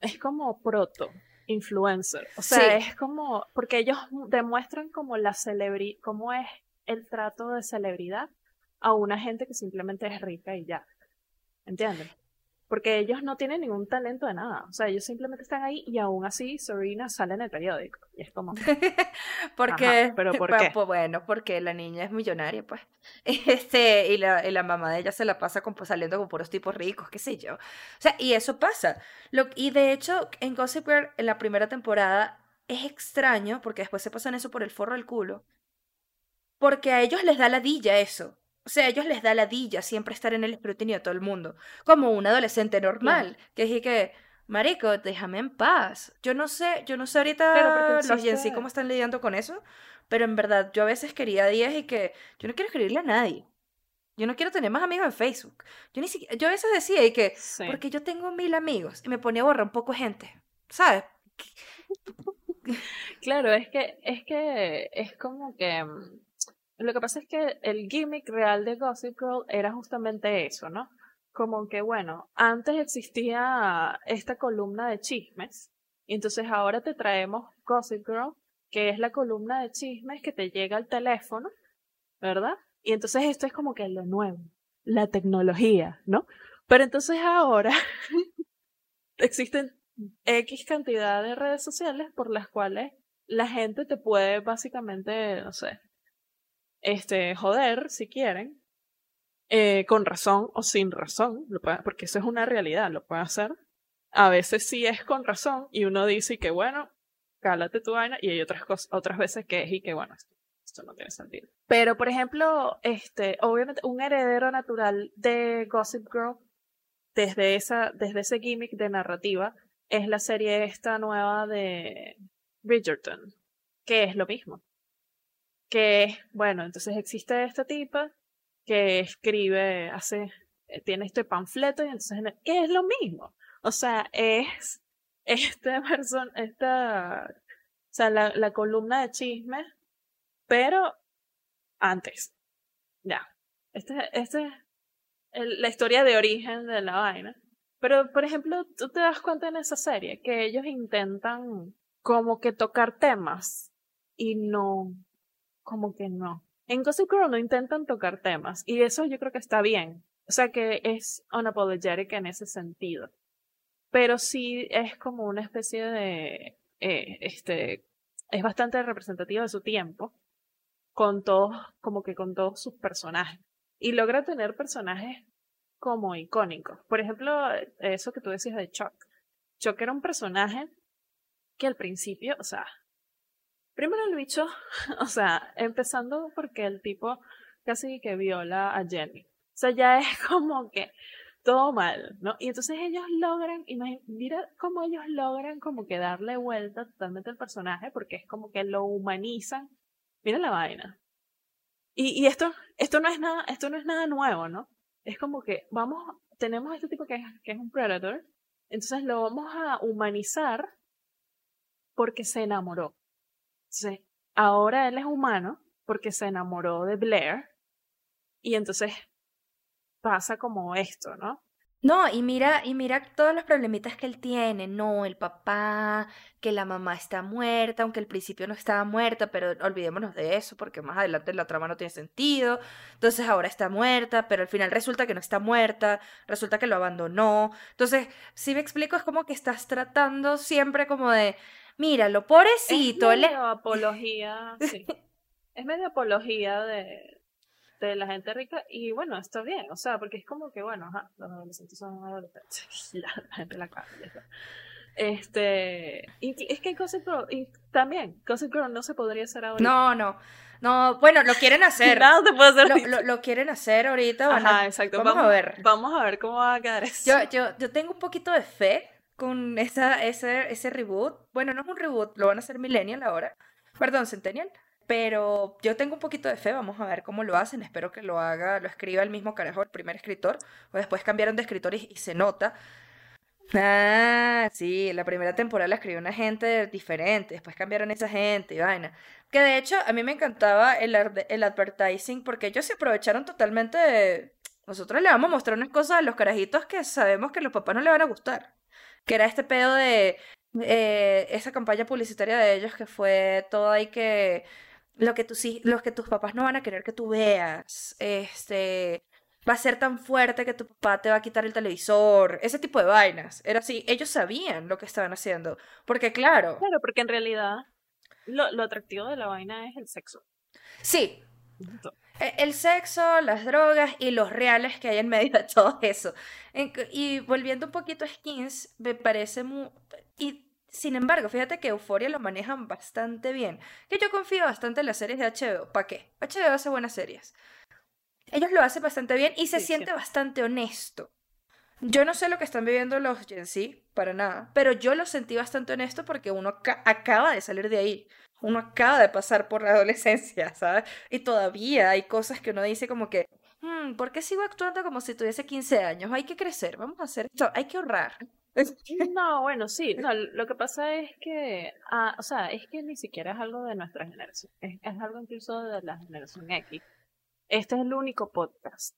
Speaker 1: es como proto influencer. O sea, es como, porque ellos demuestran como la celebridad, cómo es el trato de celebridad a una gente que simplemente es rica y ya. ¿Entiendes? Porque ellos no tienen ningún talento de nada. O sea, ellos simplemente están ahí y aún así Serena sale en el periódico. Y es como. [laughs]
Speaker 2: porque, pero ¿por [laughs] qué? Pues, bueno, porque la niña es millonaria, pues. [laughs] Este, y la, y la mamá de ella se la pasa como, saliendo con puros tipos ricos, qué sé yo. O sea, y eso pasa. Lo, y de hecho, en Gossip Girl, en la primera temporada, es extraño, porque después se pasan eso por el forro del culo. Porque a ellos les da ladilla eso. O sea, a ellos les da ladilla siempre estar en el escrutinio de todo el mundo, como un adolescente normal, que es que, marico, déjame en paz. Yo no sé, yo no sé ahorita los Gen cómo están lidiando con eso, pero en verdad yo a veces quería días y que yo no quiero escribirle a nadie. Yo no quiero tener más amigos en Facebook. Yo ni siquiera, yo a veces decía y que, porque yo tengo mil amigos y me ponía a borrar un poco gente, ¿sabes? [laughs]
Speaker 1: Claro, es que, es que, es como que mm, lo que pasa es que el gimmick real de Gossip Girl era justamente eso, ¿no? Como que, bueno, antes existía esta columna de chismes, y entonces ahora te traemos Gossip Girl, que es la columna de chismes que te llega al teléfono, ¿verdad? Y entonces esto es como que lo nuevo, la tecnología, ¿no? Pero entonces ahora [laughs] existen X cantidad de redes sociales por las cuales la gente te puede básicamente, no sé, este, joder, si quieren, eh, con razón o sin razón, porque eso es una realidad, lo puede hacer. A veces sí es con razón y uno dice que bueno, cálate tu vaina y hay otras cosas, otras veces que es y que bueno, esto, no tiene sentido. Pero por ejemplo, este, obviamente un heredero natural de Gossip Girl desde esa, desde ese gimmick de narrativa es la serie esta nueva de Bridgerton, que es lo mismo que, bueno, entonces existe esta tipa que escribe, hace, eh, tiene este panfleto y entonces, ¿qué es lo mismo? O sea, es [laughs] esta persona, esta, o sea, la, la columna de chisme, pero antes. Ya. Este, este es la historia de origen de la vaina. Pero, por ejemplo, tú te das cuenta en esa serie que ellos intentan como que tocar temas y no, como que no. En Gossip Girl no intentan tocar temas y eso yo creo que está bien. O sea que es unapologetic en ese sentido. Pero sí es como una especie de, eh, este, es bastante representativo de su tiempo, con todos, como que con todos sus personajes. Y logra tener personajes como icónicos. Por ejemplo, eso que tú decías de Chuck. Chuck era un personaje que al principio, o sea, Primero el bicho, [laughs] o sea, empezando porque el tipo casi que viola a Jenny. O sea, ya es [laughs] como que todo mal, ¿no? Y entonces ellos logran, mira cómo ellos logran como que darle vuelta totalmente al personaje, porque es como que lo humanizan. Mira la vaina. Y, y esto, esto no es nada, esto no es nada nuevo, ¿no? Es como que vamos, tenemos este tipo que es, que es un predator, entonces lo vamos a humanizar porque se enamoró. Entonces, ahora él es humano porque se enamoró de Blair y entonces pasa como esto, ¿no?
Speaker 2: No, y mira, y mira todos los problemitas que él tiene, no, el papá, que la mamá está muerta, aunque al principio no estaba muerta, pero olvidémonos de eso, porque más adelante la trama no tiene sentido, entonces ahora está muerta, pero al final resulta que no está muerta, resulta que lo abandonó, entonces, si me explico, es como que estás tratando siempre como de, míralo, pobrecito.
Speaker 1: Es medio apología, [laughs] sí. Es medio apología de, de la gente rica y bueno, está bien, o sea, porque es como que, bueno, ajá, los adolescentes son adolescentes, [laughs] la, gente la calle. Este, y es que Gossip Girl, y también, Gossip Girl no se podría hacer ahora.
Speaker 2: No, no. No, bueno, lo quieren hacer. [laughs]
Speaker 1: Nada se puede hacer.
Speaker 2: Lo, lo, quieren hacer ahorita.
Speaker 1: Ajá, exacto. Vamos, a ver. Vamos a ver cómo va a quedar eso.
Speaker 2: Yo, yo, yo tengo un poquito de fe con esa, ese, ese reboot. Bueno, no es un reboot, lo van a hacer Millennial ahora. Perdón, Centennial. Pero yo tengo un poquito de fe, vamos a ver cómo lo hacen. Espero que lo haga, lo escriba el mismo carajo, el primer escritor. O después cambiaron de escritor y se nota. Ah, sí, la primera temporada la escribió una gente diferente, después cambiaron esa gente y vaina. Que de hecho a mí me encantaba el, el advertising porque ellos se aprovecharon totalmente de... Nosotros le vamos a mostrar unas cosas a los carajitos que sabemos que los papás no le van a gustar. Que era este pedo de eh, esa campaña publicitaria de ellos que fue todo ahí que lo que, tus, los que tus papás no van a querer que tú veas. Este, va a ser tan fuerte que tu papá te va a quitar el televisor, ese tipo de vainas. Era así, ellos sabían lo que estaban haciendo, porque claro.
Speaker 1: Claro, porque en realidad lo, lo atractivo de la vaina es el sexo.
Speaker 2: Sí. E, el sexo, las drogas y los reales que hay en medio de [laughs] todo eso. Y volviendo un poquito a Skins, me parece muy... Y sin embargo, fíjate que Euforia lo manejan bastante bien. Que yo confío bastante en las series de HBO. ¿Para qué? HBO hace buenas series. Ellos lo hacen bastante bien y se siente bastante honesto. Yo no sé lo que están viviendo los Gen Z, para nada, pero yo lo sentí bastante honesto porque uno acaba de salir de ahí. Uno acaba de pasar por la adolescencia, ¿sabes? Y todavía hay cosas que uno dice como que, hmm, ¿por qué sigo actuando como si tuviese 15 años? Hay que crecer, vamos a hacer esto, hay que ahorrar. [laughs]
Speaker 1: No, bueno, sí, no, lo que pasa es que, ah, o sea, es que ni siquiera es algo de nuestra generación, es, es algo incluso de la generación X este es el único podcast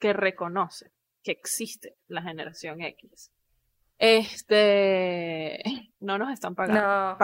Speaker 1: que reconoce que existe la generación X. Este, [laughs] no nos están pagando. No,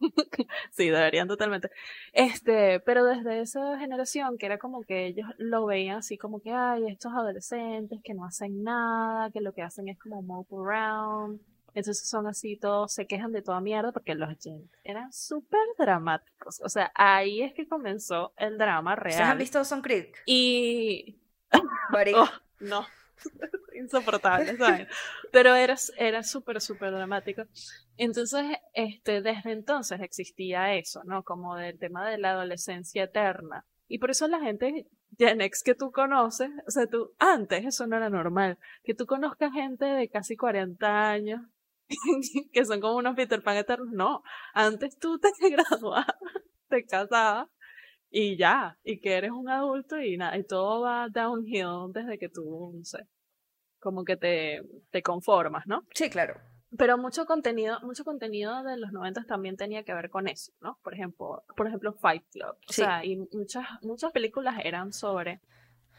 Speaker 1: [laughs] sí, deberían totalmente. Este, pero desde esa generación que era como que ellos lo veían así como que hay estos adolescentes que no hacen nada, que lo que hacen es como mope around, entonces son así, todos se quejan de toda mierda porque los Jens eran súper dramáticos. O sea, ahí es que comenzó el drama real. ¿Se
Speaker 2: han visto Son Creed?
Speaker 1: Y... [laughs] oh, no, [laughs] insoportable, ¿sabes? [laughs] Pero era, era súper, súper dramático. Entonces, este, desde entonces existía eso, ¿no? Como del tema de la adolescencia eterna. Y por eso la gente Gen X que tú conoces, o sea, tú, antes eso no era normal, que tú conozcas gente de casi 40 años [laughs] que son como unos Peter Pan eternos. No, antes tú te graduabas, te casabas y ya, y que eres un adulto y nada, y todo va downhill desde que tú, no sé, como que te, te conformas, ¿no?
Speaker 2: Sí, claro.
Speaker 1: Pero mucho contenido, mucho contenido de los 90 también tenía que ver con eso, ¿no? Por ejemplo, por ejemplo Fight Club. O sea, y muchas, muchas películas eran sobre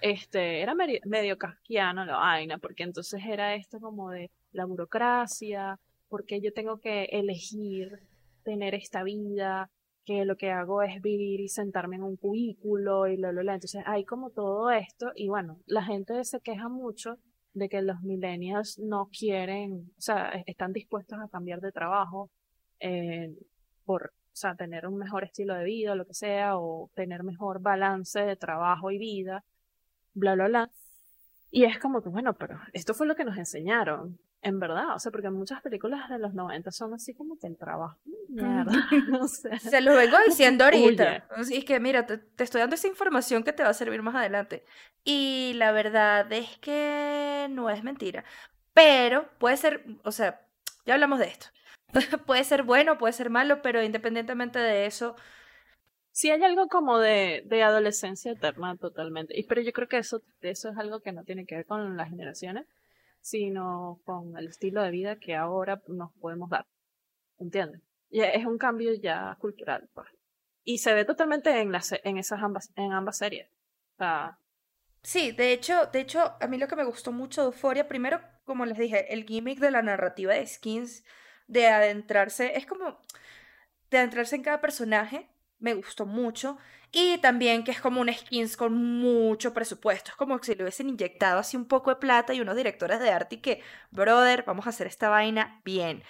Speaker 1: este, era medio, medio casquiano la vaina, porque entonces era esto como de la burocracia, porque yo tengo que elegir tener esta vida, que lo que hago es vivir y sentarme en un cubículo y lo, lo, lo. Entonces hay como todo esto y bueno, la gente se queja mucho de que los millennials no quieren, o sea, e-, están dispuestos a cambiar de trabajo eh, por, o sea, tener un mejor estilo de vida, lo que sea, o tener mejor balance de trabajo y vida, bla, bla, bla. Y es como que, bueno, pero esto fue lo que nos enseñaron. En verdad, o sea, porque muchas películas de los 90 son así como que el trabajo. Mierda. [laughs]
Speaker 2: Se lo vengo diciendo [laughs] ahorita. Es que, mira, te, estoy dando esa información que te va a servir más adelante. Y la verdad es que no es mentira. Pero puede ser, o sea, ya hablamos de esto. [laughs] puede ser bueno, puede ser malo, pero independientemente de eso.
Speaker 1: Sí hay algo como de, de adolescencia eterna totalmente. Y, pero yo creo que eso, eso es algo que no tiene que ver con las generaciones sino con el estilo de vida que ahora nos podemos dar. ¿Entiendes? Es un cambio ya cultural. Pues. Y se ve totalmente en, las, en esas ambas, en ambas series.
Speaker 2: Sí, de hecho, de hecho, a mí lo que me gustó mucho de Euphoria, primero, como les dije, el gimmick de la narrativa de Skins, de adentrarse, es como de adentrarse en cada personaje, me gustó mucho. Y también que es como un skins con mucho presupuesto. Es como si le hubiesen inyectado así un poco de plata y unos directores de arte y que, brother, vamos a hacer esta vaina bien.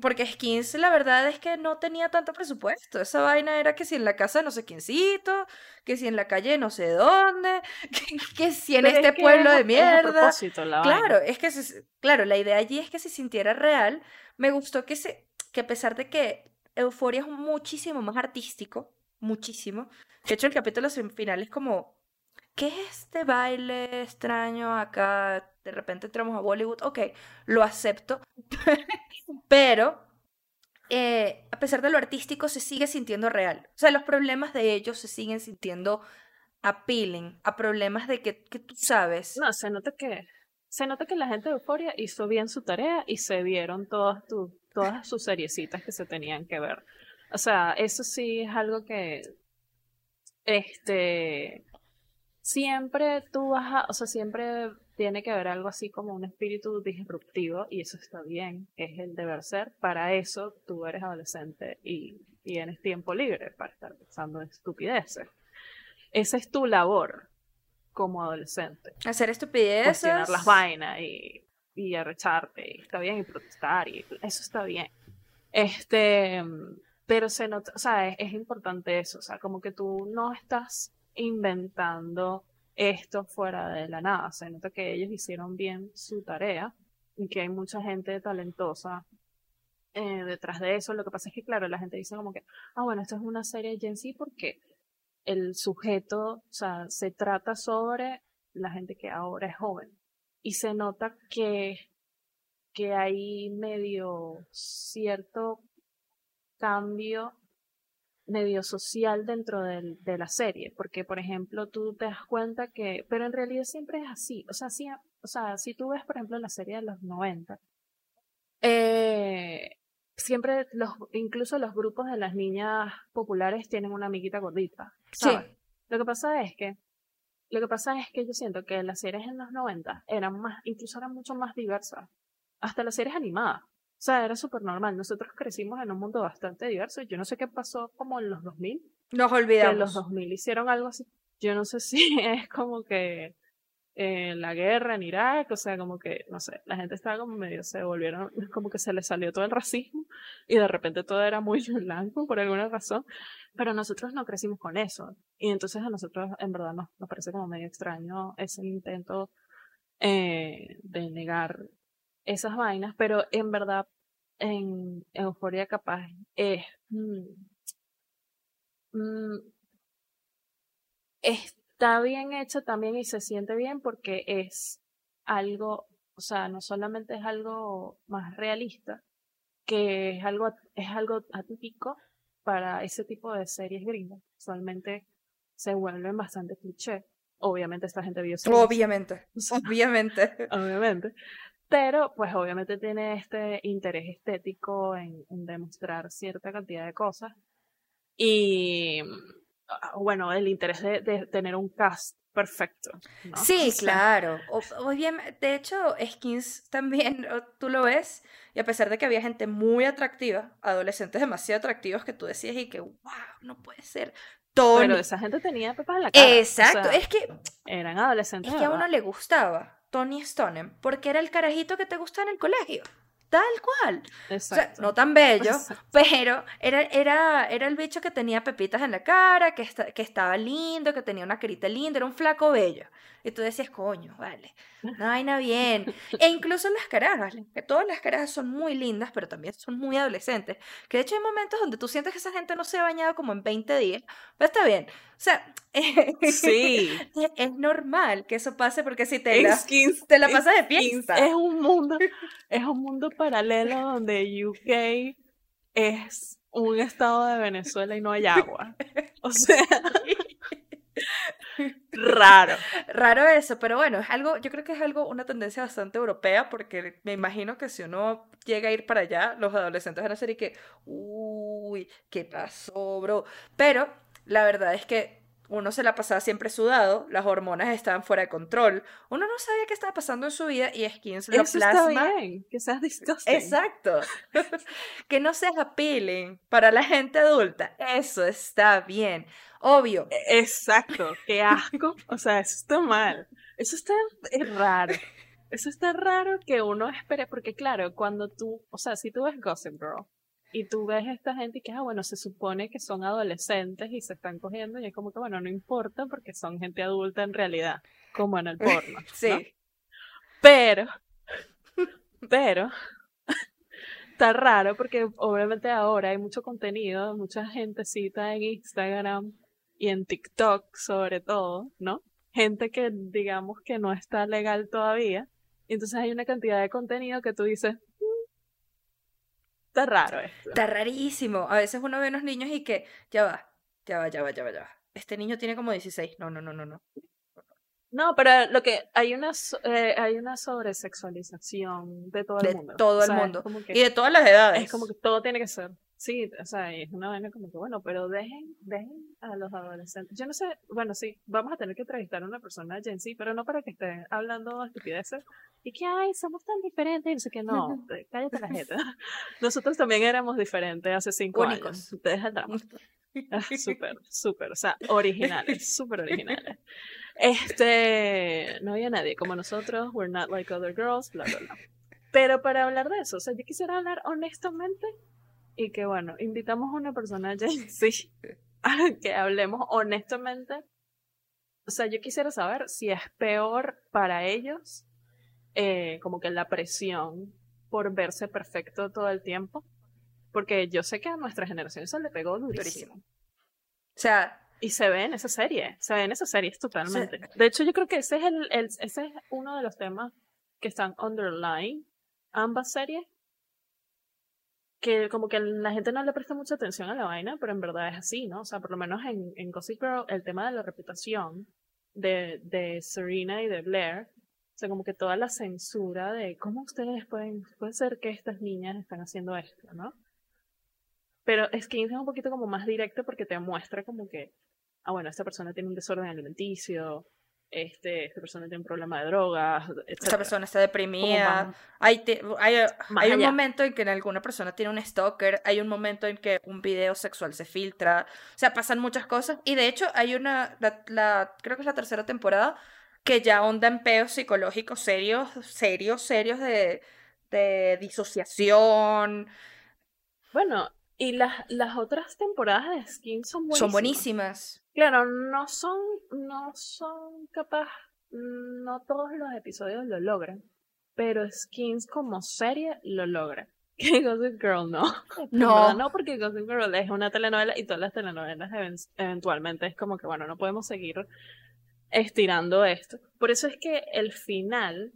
Speaker 2: Porque skins, la verdad es que no tenía tanto presupuesto. Esa vaina era que si en la casa no sé quiéncito, que si en la calle no sé dónde, [laughs] que, si en este pueblo de mierda. claro, es que claro, la idea allí es que se sintiera real. Me gustó que se que a pesar de que Euforia es muchísimo más artístico, muchísimo. De hecho, el capítulo final es como, ¿qué es este baile extraño acá? De repente entramos a Bollywood, ok, lo acepto, [laughs] pero eh, a pesar de lo artístico se sigue sintiendo real. O sea, los problemas de ellos se siguen sintiendo appealing a problemas de que, que tú sabes.
Speaker 1: No, se nota que se nota que la gente de Euforia hizo bien su tarea y se vieron todas todas sus seriecitas que se tenían que ver. O sea, eso sí es algo que este siempre tú vas a, o sea, siempre tiene que haber algo así como un espíritu disruptivo y eso está bien, es el deber ser. Para eso tú eres adolescente y tienes tiempo libre para estar pensando en estupideces. Esa es tu labor como adolescente.
Speaker 2: Hacer estupideces.
Speaker 1: Cuestionar las vainas y y arrecharte, y está bien, y protestar, y eso está bien. Este, pero se nota, o sea, es, importante eso, o sea, como que tú no estás inventando esto fuera de la nada, se nota que ellos hicieron bien su tarea y que hay mucha gente talentosa eh, detrás de eso. Lo que pasa es que, claro, la gente dice como que, ah, bueno, esto es una serie de Gen Z porque el sujeto, o sea, se trata sobre la gente que ahora es joven y se nota que, que hay medio cierto cambio medio social dentro de la serie, porque por ejemplo tú te das cuenta que, pero en realidad siempre es así, o sea, si, o sea, si tú ves por ejemplo la serie de los 90, eh, siempre los, incluso los grupos de las niñas populares tienen una amiguita gordita. Sí. Lo que pasa es que lo que pasa es que yo siento que las series en los 90 eran más, incluso eran mucho más diversas. Hasta las series animadas. O sea, era súper normal. Nosotros crecimos en un mundo bastante diverso. Yo no sé qué pasó como en los 2000.
Speaker 2: Nos olvidamos.
Speaker 1: en los 2000 hicieron algo así. Yo no sé si [laughs] es como que eh, la guerra en Irak, o sea, como que, no sé, la gente estaba como medio, se volvieron, [laughs] como que se les salió todo el racismo y de repente todo era muy [laughs] blanco por alguna razón, pero nosotros no crecimos con eso y entonces a nosotros en verdad nos, nos parece como medio extraño ese intento eh, de negar esas vainas, pero en verdad en Euforia capaz es... Mm, mm, es está bien hecho también y se siente bien porque es algo, o sea, no solamente es algo más realista, que es algo, es algo atípico para ese tipo de series gringas. Usualmente se vuelven bastante cliché. Obviamente esta gente vio [laughs]
Speaker 2: Obviamente, obviamente.
Speaker 1: obviamente. Pero, pues obviamente tiene este interés estético en demostrar cierta cantidad de cosas. Y Ah, bueno, el interés de, tener un cast perfecto.
Speaker 2: Sí, claro. O, bien, de hecho, Skins también, tú lo ves, y a pesar de que había gente muy atractiva, adolescentes demasiado atractivos que tú decías y que, wow, no puede ser.
Speaker 1: Tony. Pero esa gente tenía pepas en la cara.
Speaker 2: Exacto, es que...
Speaker 1: Eran adolescentes.
Speaker 2: Es que a uno le gustaba Tony Stonem porque era el carajito que te gustaba en el colegio. Tal cual. Exacto. no tan bello, pero era, era, era el bicho que tenía pepitas en la cara, que, que estaba lindo, que tenía una carita linda, era un flaco bello. Y tú decías, coño, vale, no vaina bien. E incluso las carajas, que todas las carajas son muy lindas, pero también son muy adolescentes. Que de hecho hay momentos donde tú sientes que esa gente no se ha bañado como en 20 días, pero está bien. O sea, sí. [laughs] es normal que eso pase porque si te la, te la pasas de fiesta.
Speaker 1: Es un mundo, es un mundo paralelo donde UK es un estado de Venezuela y no hay agua. O sea, [laughs] raro.
Speaker 2: Raro eso, pero bueno, es algo, yo creo que es algo, una tendencia bastante europea, porque me imagino que si uno llega a ir para allá, los adolescentes van a ser y que, uy, ¿qué pasó, bro? Pero la verdad es que uno se la pasaba siempre sudado, las hormonas estaban fuera de control, uno no sabía qué estaba pasando en su vida y Skins lo
Speaker 1: Eso
Speaker 2: plasma.
Speaker 1: está bien, que seas disgusting.
Speaker 2: Exacto. [laughs] que no seas appealing para la gente adulta. Eso está bien. Obvio.
Speaker 1: E, Exacto, qué asco. O sea, eso está mal. Eso está es raro. Eso está raro que uno espere, porque claro, cuando tú, o sea, si tú ves Gossip Girl y tú ves a esta gente y que, ah, bueno, se supone que son adolescentes y se están cogiendo y es como que, bueno, no importa porque son gente adulta en realidad, como en el porno. [laughs] ¿no?
Speaker 2: Sí.
Speaker 1: Pero, pero, [laughs] está raro porque obviamente ahora hay mucho contenido, mucha gentecita en Instagram y en TikTok sobre todo, ¿no? Gente que digamos que no está legal todavía. Y entonces hay una cantidad de contenido que tú dices, "Mm, está raro esto.
Speaker 2: Está rarísimo. A veces uno ve unos niños y que, ya va, ya va, ya va, ya va, ya va. Este niño tiene como 16. No, no, no, no, no.
Speaker 1: No, pero lo que hay una eh, hay una sobresexualización de todo el
Speaker 2: De
Speaker 1: mundo.
Speaker 2: todo
Speaker 1: O
Speaker 2: el
Speaker 1: sea,
Speaker 2: mundo. Y de todas las edades.
Speaker 1: Es como que todo tiene que ser. Sí, o sea, es una vaina como que, bueno, pero dejen, dejen a los adolescentes. Yo no sé, bueno, sí, vamos a tener que entrevistar a una persona Gen Z, pero no para que esté hablando estupideces y que, ay, somos tan diferentes, y no sé qué, no, te- cállate la jeta. [laughs] Nosotros también éramos diferentes hace cinco
Speaker 2: Únicos.
Speaker 1: años. Ustedes el drama. [laughs] Súper, súper, o sea, originales, [laughs] súper originales. Este, no había nadie como nosotros, we're not like other girls, bla, bla, bla. Pero para hablar de eso, o sea, yo quisiera hablar honestamente y que, bueno, invitamos a una persona Z [laughs] a que hablemos honestamente. O sea, yo quisiera saber si es peor para ellos, eh, como que la presión por verse perfecto todo el tiempo. Porque yo sé que a nuestra generación eso le pegó durísimo.
Speaker 2: O sea,
Speaker 1: Y se ve en esa serie, se ve en esas series totalmente. De hecho, yo creo que ese es, el, el- ese es uno de los temas que están underlying ambas series. Que como que la gente no le presta mucha atención a la vaina, pero en verdad es así, ¿no? O sea, por lo menos en, en Gossip Girl, el tema de la reputación de, de Serena y de Blair, o sea, como que toda la censura de cómo ustedes pueden, puede ser que estas niñas están haciendo esto, ¿no? Pero Skins es un poquito como más directo porque te muestra como que, ah, bueno, esta persona tiene un desorden alimenticio, este, esta persona tiene un problema de drogas,
Speaker 2: esta
Speaker 1: etcétera.
Speaker 2: persona está deprimida.
Speaker 1: más-
Speaker 2: Hay, te- hay, hay un momento en que alguna persona tiene un stalker, hay un momento en que un video sexual se filtra, o sea, pasan muchas cosas y de hecho hay una, la, la- creo que es la tercera temporada, que ya onda en peos psicológicos serios, serios, serios de, de disociación,
Speaker 1: Bueno, y las, las otras temporadas de Skins son buenísimas.
Speaker 2: son buenísimas.
Speaker 1: Claro, no son, no son capaz, no todos los episodios lo logran, pero Skins como serie lo logra. [laughs] Que Gossip Girl no.
Speaker 2: No.
Speaker 1: no, porque Gossip Girl es una telenovela y todas las telenovelas even- eventualmente es como que, bueno, no podemos seguir estirando esto. Por eso es que el final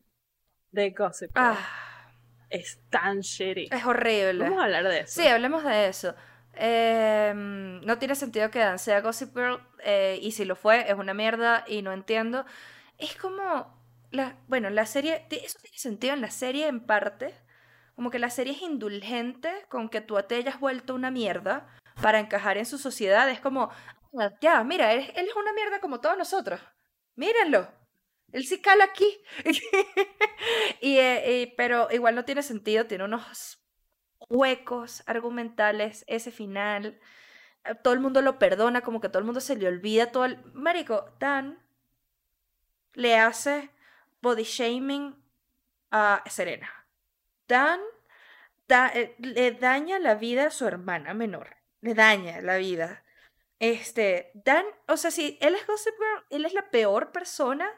Speaker 1: de Gossip Girl
Speaker 2: Ah,
Speaker 1: es tan shitty.
Speaker 2: es horrible.
Speaker 1: Vamos a hablar de eso.
Speaker 2: Sí, hablemos de eso. Em, no tiene sentido que Dan sea Gossip Girl, eh, y si lo fue, es una mierda y no entiendo. Es como, la, bueno, la serie, eso tiene sentido en la serie en parte, como que la serie es indulgente con que tú te hayas vuelto una mierda para encajar en su sociedad. Es como, "Ah, ya, mira, él, es una mierda como todos nosotros. Mírenlo. Él sí cala aquí. [laughs] eh, y- pero igual no tiene sentido, tiene unos huecos argumentales, ese final. eh, Todo el mundo lo perdona, como que todo el mundo se le olvida todo el... Marico, Dan le hace body shaming a Serena. Dan da- eh, le daña la vida a su hermana menor. Le daña la vida. Este, Dan, o sea, si él es Gossip Girl, él es la peor persona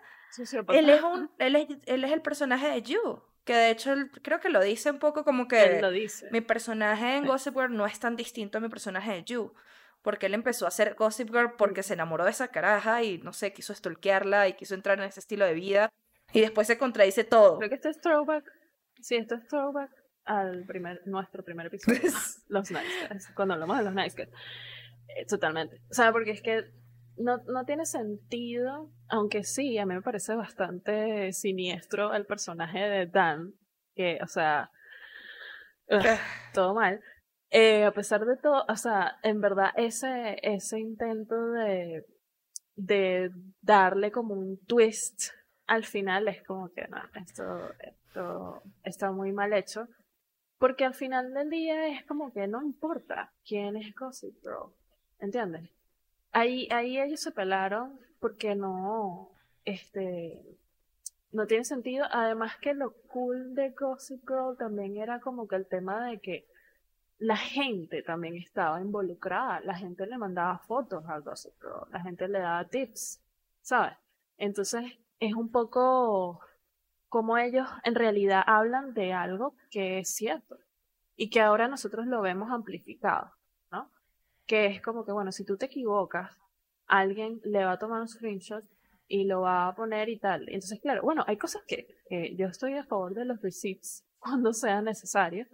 Speaker 2: él es, un, él, es, él es el personaje de You, que de hecho él- creo que lo dice un poco como
Speaker 1: Él
Speaker 2: que
Speaker 1: lo dice.
Speaker 2: mi personaje en
Speaker 1: Sí.
Speaker 2: Gossip Girl no es tan distinto a mi personaje de You, porque él empezó a hacer Gossip Girl porque se enamoró de esa caraja y no sé, quiso stalkearla y quiso entrar en ese estilo de vida y después se contradice todo.
Speaker 1: Creo que esto es throwback. Sí, esto es throwback al primer, nuestro primer episodio. [laughs] los Nice Guys. Cuando hablamos de los Nice Guys. Eh, totalmente. O sea, porque es que no, no tiene sentido, aunque sí, a mí me parece bastante siniestro el personaje de Dan, que, o sea, ugh, todo mal. Eh, a pesar de todo, o sea, en verdad ese, ese intento de, de darle como un twist al final es como que no, esto, esto está muy mal hecho. Porque al final del día es como que no importa quién es Gossip Girl. ¿Entiendes? Ahí, ahí ellos se pelaron porque no, este, no tiene sentido. Además que lo cool de Gossip Girl también era como que el tema de que la gente también estaba involucrada. La gente le mandaba fotos a Gossip Girl, la gente le daba tips, ¿sabes? Entonces es un poco como ellos en realidad hablan de algo que es cierto y que ahora nosotros lo vemos amplificado. Que es como que, bueno, si tú te equivocas, alguien le va a tomar un screenshot y lo va a poner y tal. Entonces, claro, bueno, hay cosas que, yo estoy a favor de los receipts [laughs] cuando sea necesario.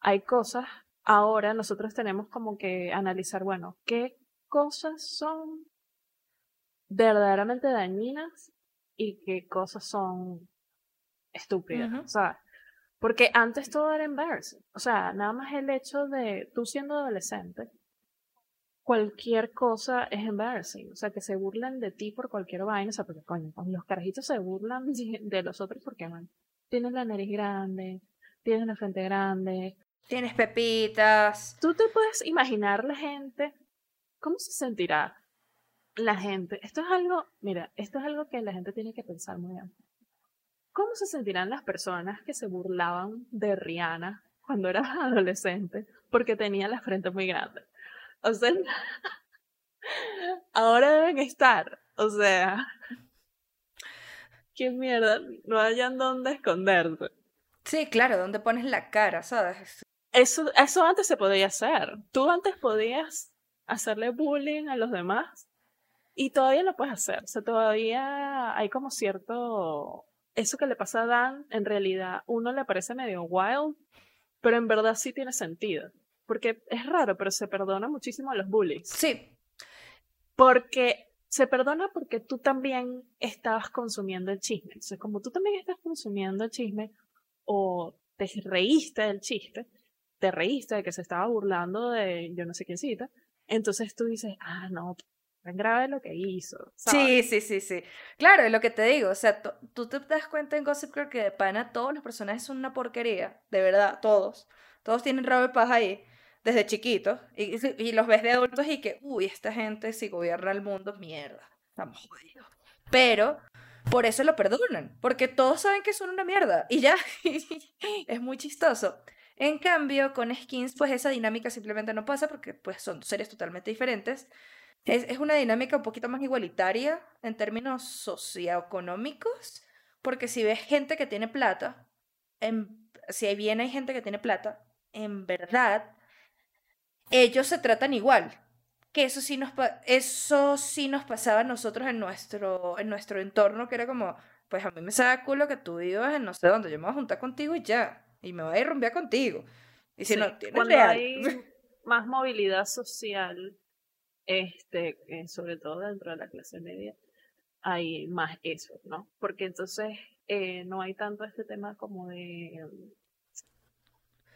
Speaker 1: Hay cosas, ahora nosotros tenemos como que analizar, bueno, qué cosas son verdaderamente dañinas y qué cosas son estúpidas. O sea, porque antes todo era embarrassing. O sea, nada más el hecho de tú siendo adolescente cualquier cosa es embarrassing. O sea, que se burlan de ti por cualquier vaina. O sea, porque coño, los carajitos se burlan [laughs] de los otros porque, man, tienes la nariz grande, tienes la frente grande.
Speaker 2: Tienes pepitas.
Speaker 1: Tú te puedes imaginar la gente, ¿cómo se sentirá la gente? Esto es algo, mira, esto es algo que la gente tiene que pensar muy bien. ¿Cómo se sentirán las personas que se burlaban de Rihanna cuando era [laughs] adolescente porque tenía la frente muy grande? O sea, ahora deben estar. O sea, qué mierda, no hayan dónde esconderse.
Speaker 2: Sí, claro, donde pones la cara, ¿sabes?
Speaker 1: Eso, eso antes se podía hacer. Tú antes podías hacerle bullying a los demás y todavía lo puedes hacer. O sea, todavía hay como cierto... Eso que le pasa a Dan, en realidad, uno le parece medio wild, pero en verdad sí tiene sentido. Porque es raro, pero se perdona muchísimo a los bullies.
Speaker 2: Sí.
Speaker 1: Porque se perdona porque tú también estabas consumiendo el chisme. Entonces, como tú también estás consumiendo el chisme o te reíste del chiste, te reíste de que se estaba burlando de yo no sé quién cita, entonces tú dices, ah, no, tan grave lo que hizo.
Speaker 2: Sí, sí, sí, sí. Claro, es lo que te digo, o sea, tú te das cuenta en Gossip Girl que de pana todos los personajes son una porquería, de verdad, todos. Todos tienen rabo de paja ahí desde chiquitos y, los ves de adultos y que, uy, esta gente si gobierna el mundo, mierda, estamos jodidos. Pero por eso lo perdonan, porque todos saben que son una mierda y ya, [laughs] es muy chistoso. En cambio, con skins, pues esa dinámica simplemente no pasa porque pues son seres totalmente diferentes. Es, es una dinámica un poquito más igualitaria en términos socioeconómicos, porque si ves gente que tiene plata, en, si bien hay gente que tiene plata, en verdad ellos se tratan igual. Que eso sí nos, eso sí nos pasaba a nosotros en nuestro, en nuestro entorno, que era como, pues a mí me sabe culo que tú vivas en no sé dónde, yo me voy a juntar contigo y ya, y me voy a ir rumbear contigo. Y si no, tienes
Speaker 1: cuando hay más movilidad social, este, eh, sobre todo dentro de la clase media, hay más eso, ¿no? Porque entonces eh, no hay tanto este tema como de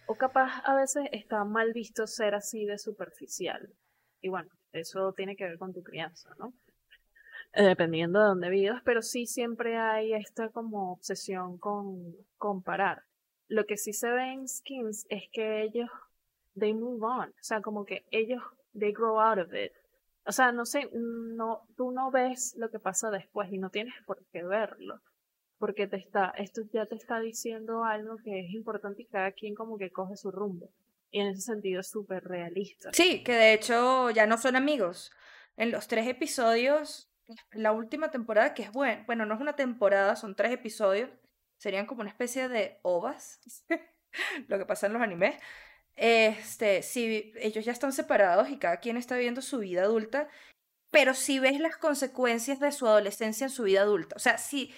Speaker 1: o capaz a veces está mal visto ser así de superficial. Y bueno, eso tiene que ver con tu crianza, ¿no? Eh, dependiendo de dónde vivas, pero sí siempre hay esta como obsesión con comparar. Lo que sí se ve en Skins es que ellos, they move on, o sea, como que ellos, they grow out of it. O sea, no sé, no, tú no ves lo que pasa después y no tienes por qué verlo porque te está, esto ya te está diciendo algo que es importante y cada quien como que coge su rumbo. Y en ese sentido es súper realista.
Speaker 2: Sí, que de hecho ya no son amigos. En los tres episodios, la última temporada, que es bueno, bueno, no es una temporada, son tres episodios, serían como una especie de ovas, [laughs] lo que pasa en los animes. Este, si ellos ya están separados y cada quien está viviendo su vida adulta pero si ves las consecuencias de su adolescencia en su vida adulta. O sea, sí,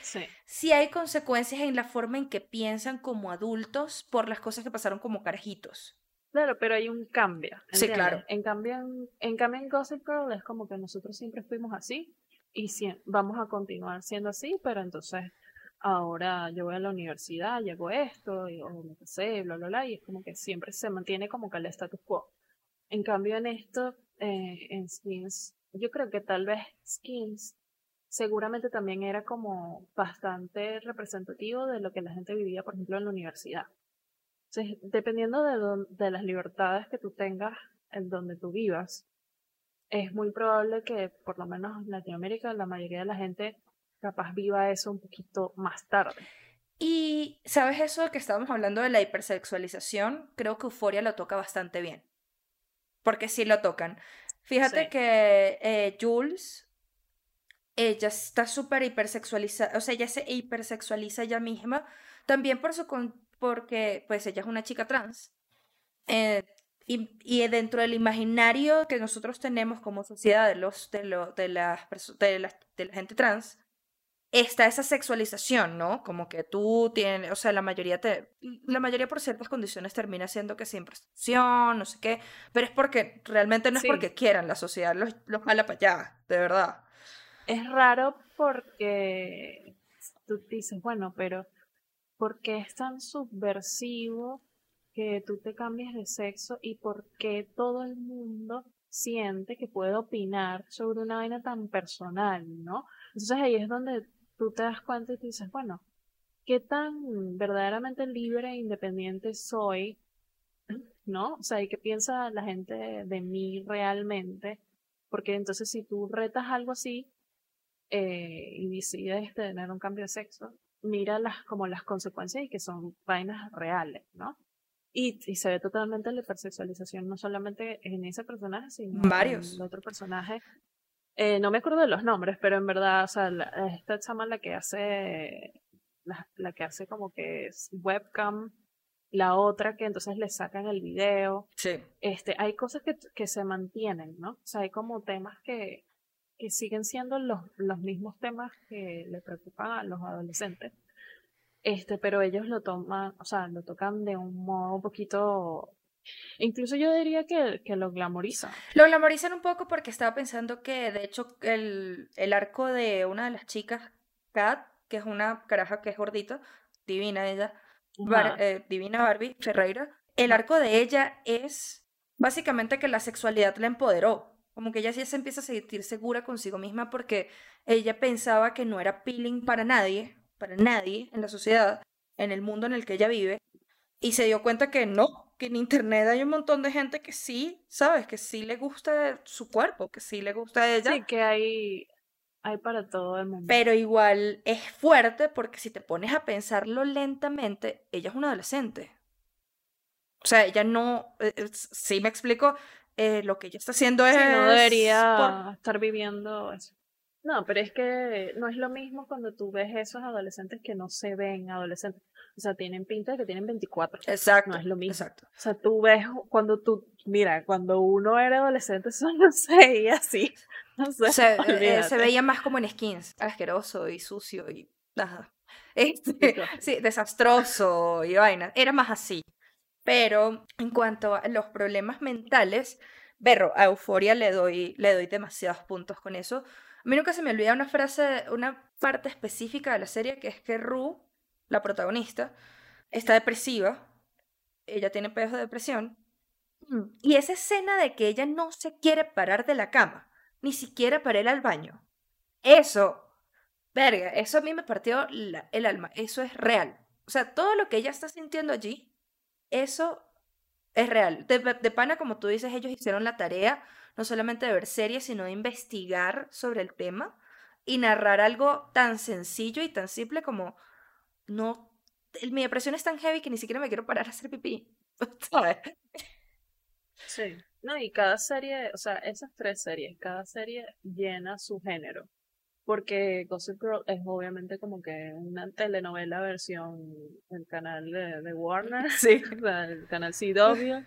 Speaker 2: sí. hay consecuencias en la forma en que piensan como adultos por las cosas que pasaron como carajitos.
Speaker 1: Claro, pero hay un cambio.
Speaker 2: Sí, claro.
Speaker 1: En cambio, en, cambio, en Gossip Girl es como que nosotros siempre fuimos así y vamos a continuar siendo así, pero entonces ahora yo voy a la universidad, llego esto, y, o no sé, bla, bla, bla, y es como que siempre se mantiene como que el status quo. En cambio, en esto, eh, en Skins, yo creo que tal vez Skins seguramente también era como bastante representativo de lo que la gente vivía, por ejemplo, en la universidad. Dependiendo de, de las libertades que tú tengas en donde tú vivas, es muy probable que, por lo menos en Latinoamérica, la mayoría de la gente capaz viva eso un poquito más tarde.
Speaker 2: Y, ¿sabes eso que estábamos hablando de la hipersexualización? Creo que Euforia lo toca bastante bien. Porque sí lo tocan. Fíjate que eh, Jules, ella está súper hipersexualizada, o sea, ella se hipersexualiza ella misma, también por su, porque pues ella es una chica trans. Eh, y, y, dentro del imaginario que nosotros tenemos como sociedad de, los, de, lo, de, las, de, de la gente trans, está esa sexualización, ¿no? Como que tú tienes, o sea, la mayoría te, la mayoría por ciertas condiciones termina siendo que sin prostitución, no sé qué, pero es porque realmente no es porque quieran, la sociedad los, los jala para allá, de verdad.
Speaker 1: Es raro porque tú dices, bueno, pero ¿por qué es tan subversivo que tú te cambies de sexo y por qué todo el mundo siente que puede opinar sobre una vaina tan personal, ¿no? Entonces ahí es donde tú te das cuenta y te dices, bueno, ¿qué tan verdaderamente libre e independiente soy? ¿No? O sea, ¿y qué piensa la gente de, mí realmente? Porque entonces si tú retas algo así eh, y decides tener un cambio de sexo, mira las, como las consecuencias y que son vainas reales, ¿no? Y, y, se ve totalmente la hipersexualización, no solamente en ese personaje, sino
Speaker 2: Varios.
Speaker 1: en el otro personaje eh, no me acuerdo de los nombres, pero en verdad, o sea, esta chama la que hace, la, que hace como que es webcam, la otra que entonces le sacan el video.
Speaker 2: Sí.
Speaker 1: Este, hay cosas que, que se mantienen, ¿no? O sea, hay como temas que, que siguen siendo los, los mismos temas que le preocupan a los adolescentes. Este, pero ellos lo toman, o sea, lo tocan de un modo un poquito Incluso yo diría que, que lo glamorizan.
Speaker 2: Lo glamorizan un poco porque estaba pensando que, de hecho, el, el arco de una de las chicas, Kat, que es una caraja que es gordita, divina ella, eh, divina Barbie Ferreira, el arco de ella es básicamente que la sexualidad la empoderó. Como que ella ya se empieza a sentir segura consigo misma porque ella pensaba que no era peeling para nadie, para nadie en la sociedad, en el mundo en el que ella vive, y se dio cuenta que no, que en internet hay un montón de gente que sí, ¿sabes? Que sí le gusta su cuerpo, que sí le gusta a ella.
Speaker 1: Sí, que hay, hay para todo el mundo.
Speaker 2: Pero igual es fuerte porque si te pones a pensarlo lentamente, ella es una adolescente. O sea, ella no, eh, eh, sí me explico, eh, lo que ella está haciendo es...
Speaker 1: no debería estar viviendo eso. No, pero es que no es lo mismo cuando tú ves esos adolescentes que no se ven adolescentes. O sea, tienen pinta de que tienen 24.
Speaker 2: Exacto.
Speaker 1: No es lo mismo.
Speaker 2: Exacto.
Speaker 1: O sea, tú ves cuando tú, mira, cuando uno era adolescente, [laughs] eso no se veía así. No sé,
Speaker 2: se, eh, se veía más como en skins, asqueroso y sucio y nada. [laughs] Este, sí, desastroso y vaina. Era más así. Pero en cuanto a los problemas mentales, Berro, a Euforia le doy, le doy demasiados puntos con eso. A mí nunca se me olvida una frase, una parte específica de la serie que es que Ru la protagonista, está depresiva, ella tiene pedos de depresión, y esa escena de que ella no se quiere parar de la cama, ni siquiera para ir al baño, eso, verga, eso a mí me partió el alma, eso es real. O sea, todo lo que ella está sintiendo allí, eso es real. De, de pana, como tú dices, ellos hicieron la tarea no solamente de ver series, sino de investigar sobre el tema y narrar algo tan sencillo y tan simple como no, mi depresión es tan heavy que ni siquiera me quiero parar a hacer pipí. [laughs]
Speaker 1: Sí, no, y cada serie, o sea, esas tres series, cada serie llena su género. Porque Gossip Girl es obviamente como que una telenovela versión del canal de, Warner,
Speaker 2: sí. [laughs]
Speaker 1: el canal CW.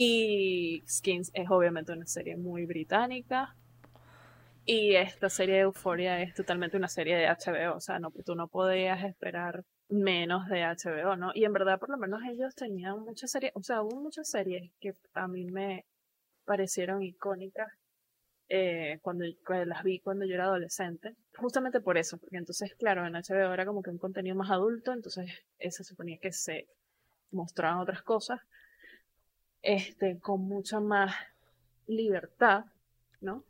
Speaker 1: Y Skins es obviamente una serie muy británica. Y esta serie de Euphoria es totalmente una serie de HBO, o sea, no, tú no podías esperar menos de HBO, ¿no? Y en verdad, por lo menos ellos tenían muchas series, o sea, hubo muchas series que a mí me parecieron icónicas eh, cuando, las vi cuando yo era adolescente, justamente por eso, porque entonces, claro, en HBO era como que un contenido más adulto, entonces se suponía que se mostraban otras cosas, este, con mucha más libertad, ¿no?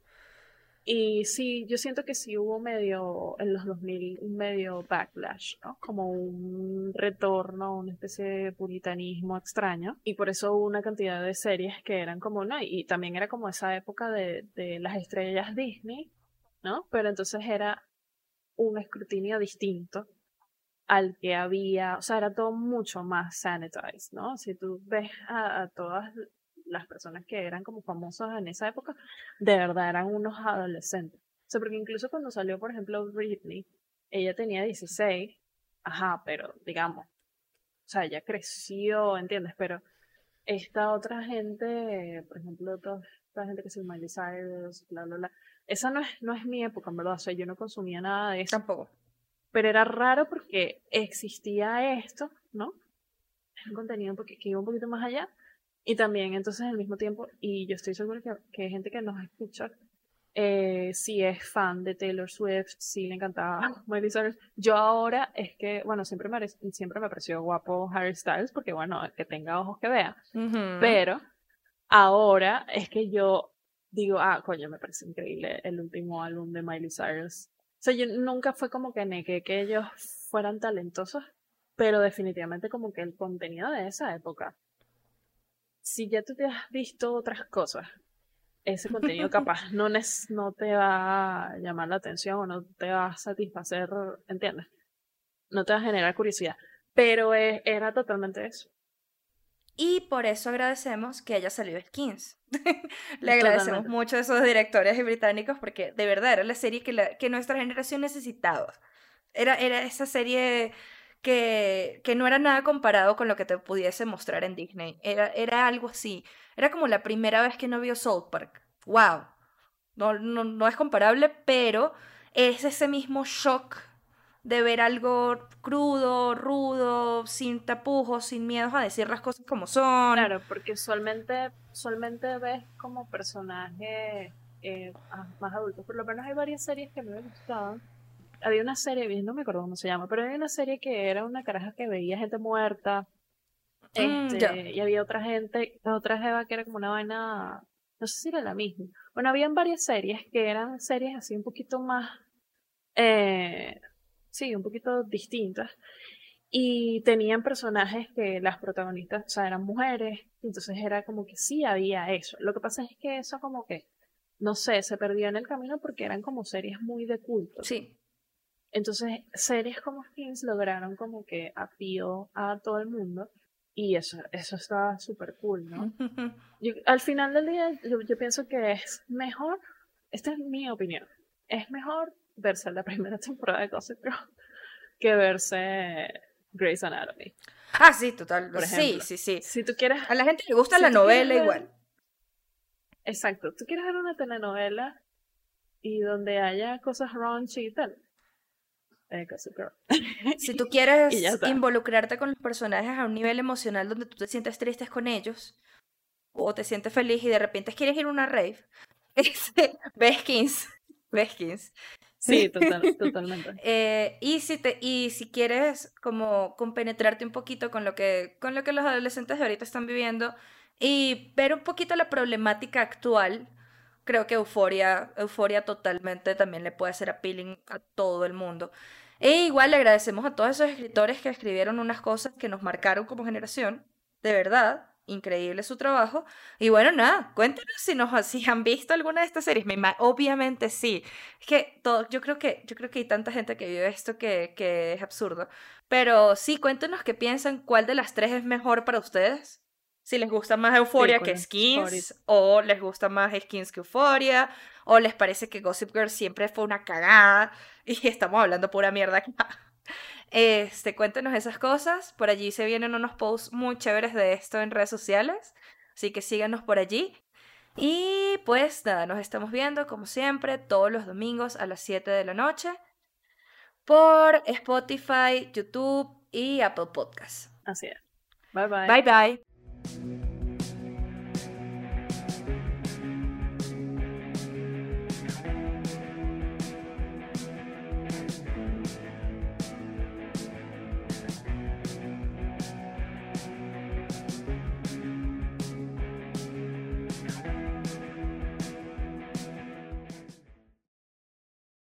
Speaker 1: Y sí, yo siento que sí hubo medio, en los 2000, un medio backlash, ¿no? Como un retorno, una especie de puritanismo extraño. Y por eso hubo una cantidad de series que eran como, ¿no? Y también era como esa época de, de las estrellas Disney, ¿no? Pero entonces era un escrutinio distinto al que había, o sea, era todo mucho más sanitized, ¿no? Si tú ves a, todas las personas que eran como famosas en esa época, de verdad eran unos adolescentes. O sea, porque incluso cuando salió, por ejemplo, Britney, ella tenía 16, ajá, pero digamos, o sea, ella creció, ¿entiendes? Pero esta otra gente, por ejemplo, toda esta gente que se Miley Cyrus, bla, bla, bla, esa no es, no es mi época, en verdad, o sea, yo no consumía nada de eso.
Speaker 2: Tampoco.
Speaker 1: Pero era raro porque existía esto, ¿no? Un contenido que iba un poquito más allá, y también, entonces, al mismo tiempo, y yo estoy segura que, que hay gente que nos escucha, eh, si es fan de Taylor Swift, si le encantaba [laughs] Miley Cyrus. Yo ahora es que, bueno, siempre me, siempre me pareció guapo Harry Styles, porque bueno, que tenga ojos que vea. Pero ahora es que yo digo, ah, coño, me parece increíble el último álbum de Miley Cyrus. O sea, yo nunca fue como que negué que ellos fueran talentosos, pero definitivamente como que el contenido de esa época si ya tú te has visto otras cosas, ese contenido [laughs] capaz no, no te va a llamar la atención o no te va a satisfacer, ¿entiendes? No te va a generar curiosidad. Pero e, era totalmente eso.
Speaker 2: Y por eso agradecemos que haya salido Skins. [laughs] Le agradecemos mucho a esos directores británicos porque de verdad era la serie que, que nuestra generación necesitaba. Era, era esa serie que, que no era nada comparado con lo que te pudiese mostrar en Disney. Era, era algo así. Era como la primera vez que no vio South Park. ¡Wow! No, no, no es comparable, pero es ese mismo shock de ver algo crudo, rudo, sin tapujos, sin miedos a decir las cosas como son.
Speaker 1: Claro, porque usualmente, usualmente ves como personajes eh, más adultos. Por lo menos hay varias series que me gustaban había una serie, no me acuerdo cómo se llama, pero había una serie que era una caraja que veía gente muerta. Mm, este, y había otra gente, otra jeva que era como una vaina, no sé si era la misma. Bueno, habían varias series que eran series así un poquito más, eh, sí, un poquito distintas. Y tenían personajes que las protagonistas, o sea, eran mujeres, entonces era como que sí había eso. Lo que pasa es que eso como que, no sé, se perdió en el camino porque eran como series muy de culto.
Speaker 2: Sí.
Speaker 1: Entonces, series como Skins lograron como que apío a todo el mundo y eso, eso está súper cool, ¿no? [laughs] al final del día, yo, pienso que es mejor, esta es mi opinión, es mejor verse la primera temporada de Gossip Girl que verse Grey's Anatomy.
Speaker 2: Ah, sí, total. sí, sí, sí.
Speaker 1: Si tú quieres...
Speaker 2: A la gente le gusta la novela igual.
Speaker 1: Exacto. Tú quieres ver una telenovela y donde haya cosas raunchy y tal eh,
Speaker 2: si tú quieres [laughs] involucrarte con los personajes a un nivel emocional donde tú te sientes triste con ellos, o te sientes feliz y de repente quieres ir a una rave, [laughs] Beskins. Beskins.
Speaker 1: Sí, totalmente. [laughs]
Speaker 2: Eh, y, si te, y si quieres como compenetrarte un poquito con lo, que, con lo que los adolescentes de ahorita están viviendo y ver un poquito la problemática actual, creo que Euforia, Euforia totalmente también le puede ser appealing a todo el mundo. E igual le agradecemos a todos esos escritores que escribieron unas cosas que nos marcaron como generación. De verdad, increíble su trabajo. Y bueno, nada, cuéntenos si nos si han visto alguna de estas series. Obviamente sí. Es que todo, yo creo que yo creo que hay tanta gente que vive esto que, que es absurdo. Pero sí, cuéntenos qué piensan, cuál de las tres es mejor para ustedes si les gusta más Euphoria que Skins, o les gusta más Skins que Euphoria, o les parece que Gossip Girl siempre fue una cagada y estamos hablando pura mierda acá. Este, cuéntenos esas cosas. Por allí se vienen unos posts muy chéveres de esto en redes sociales. Así que síganos por allí. Y pues nada, nos estamos viendo como siempre todos los domingos a las 7 de la noche por Spotify, YouTube y Apple Podcasts.
Speaker 1: Así es. Bye bye.
Speaker 2: Bye bye.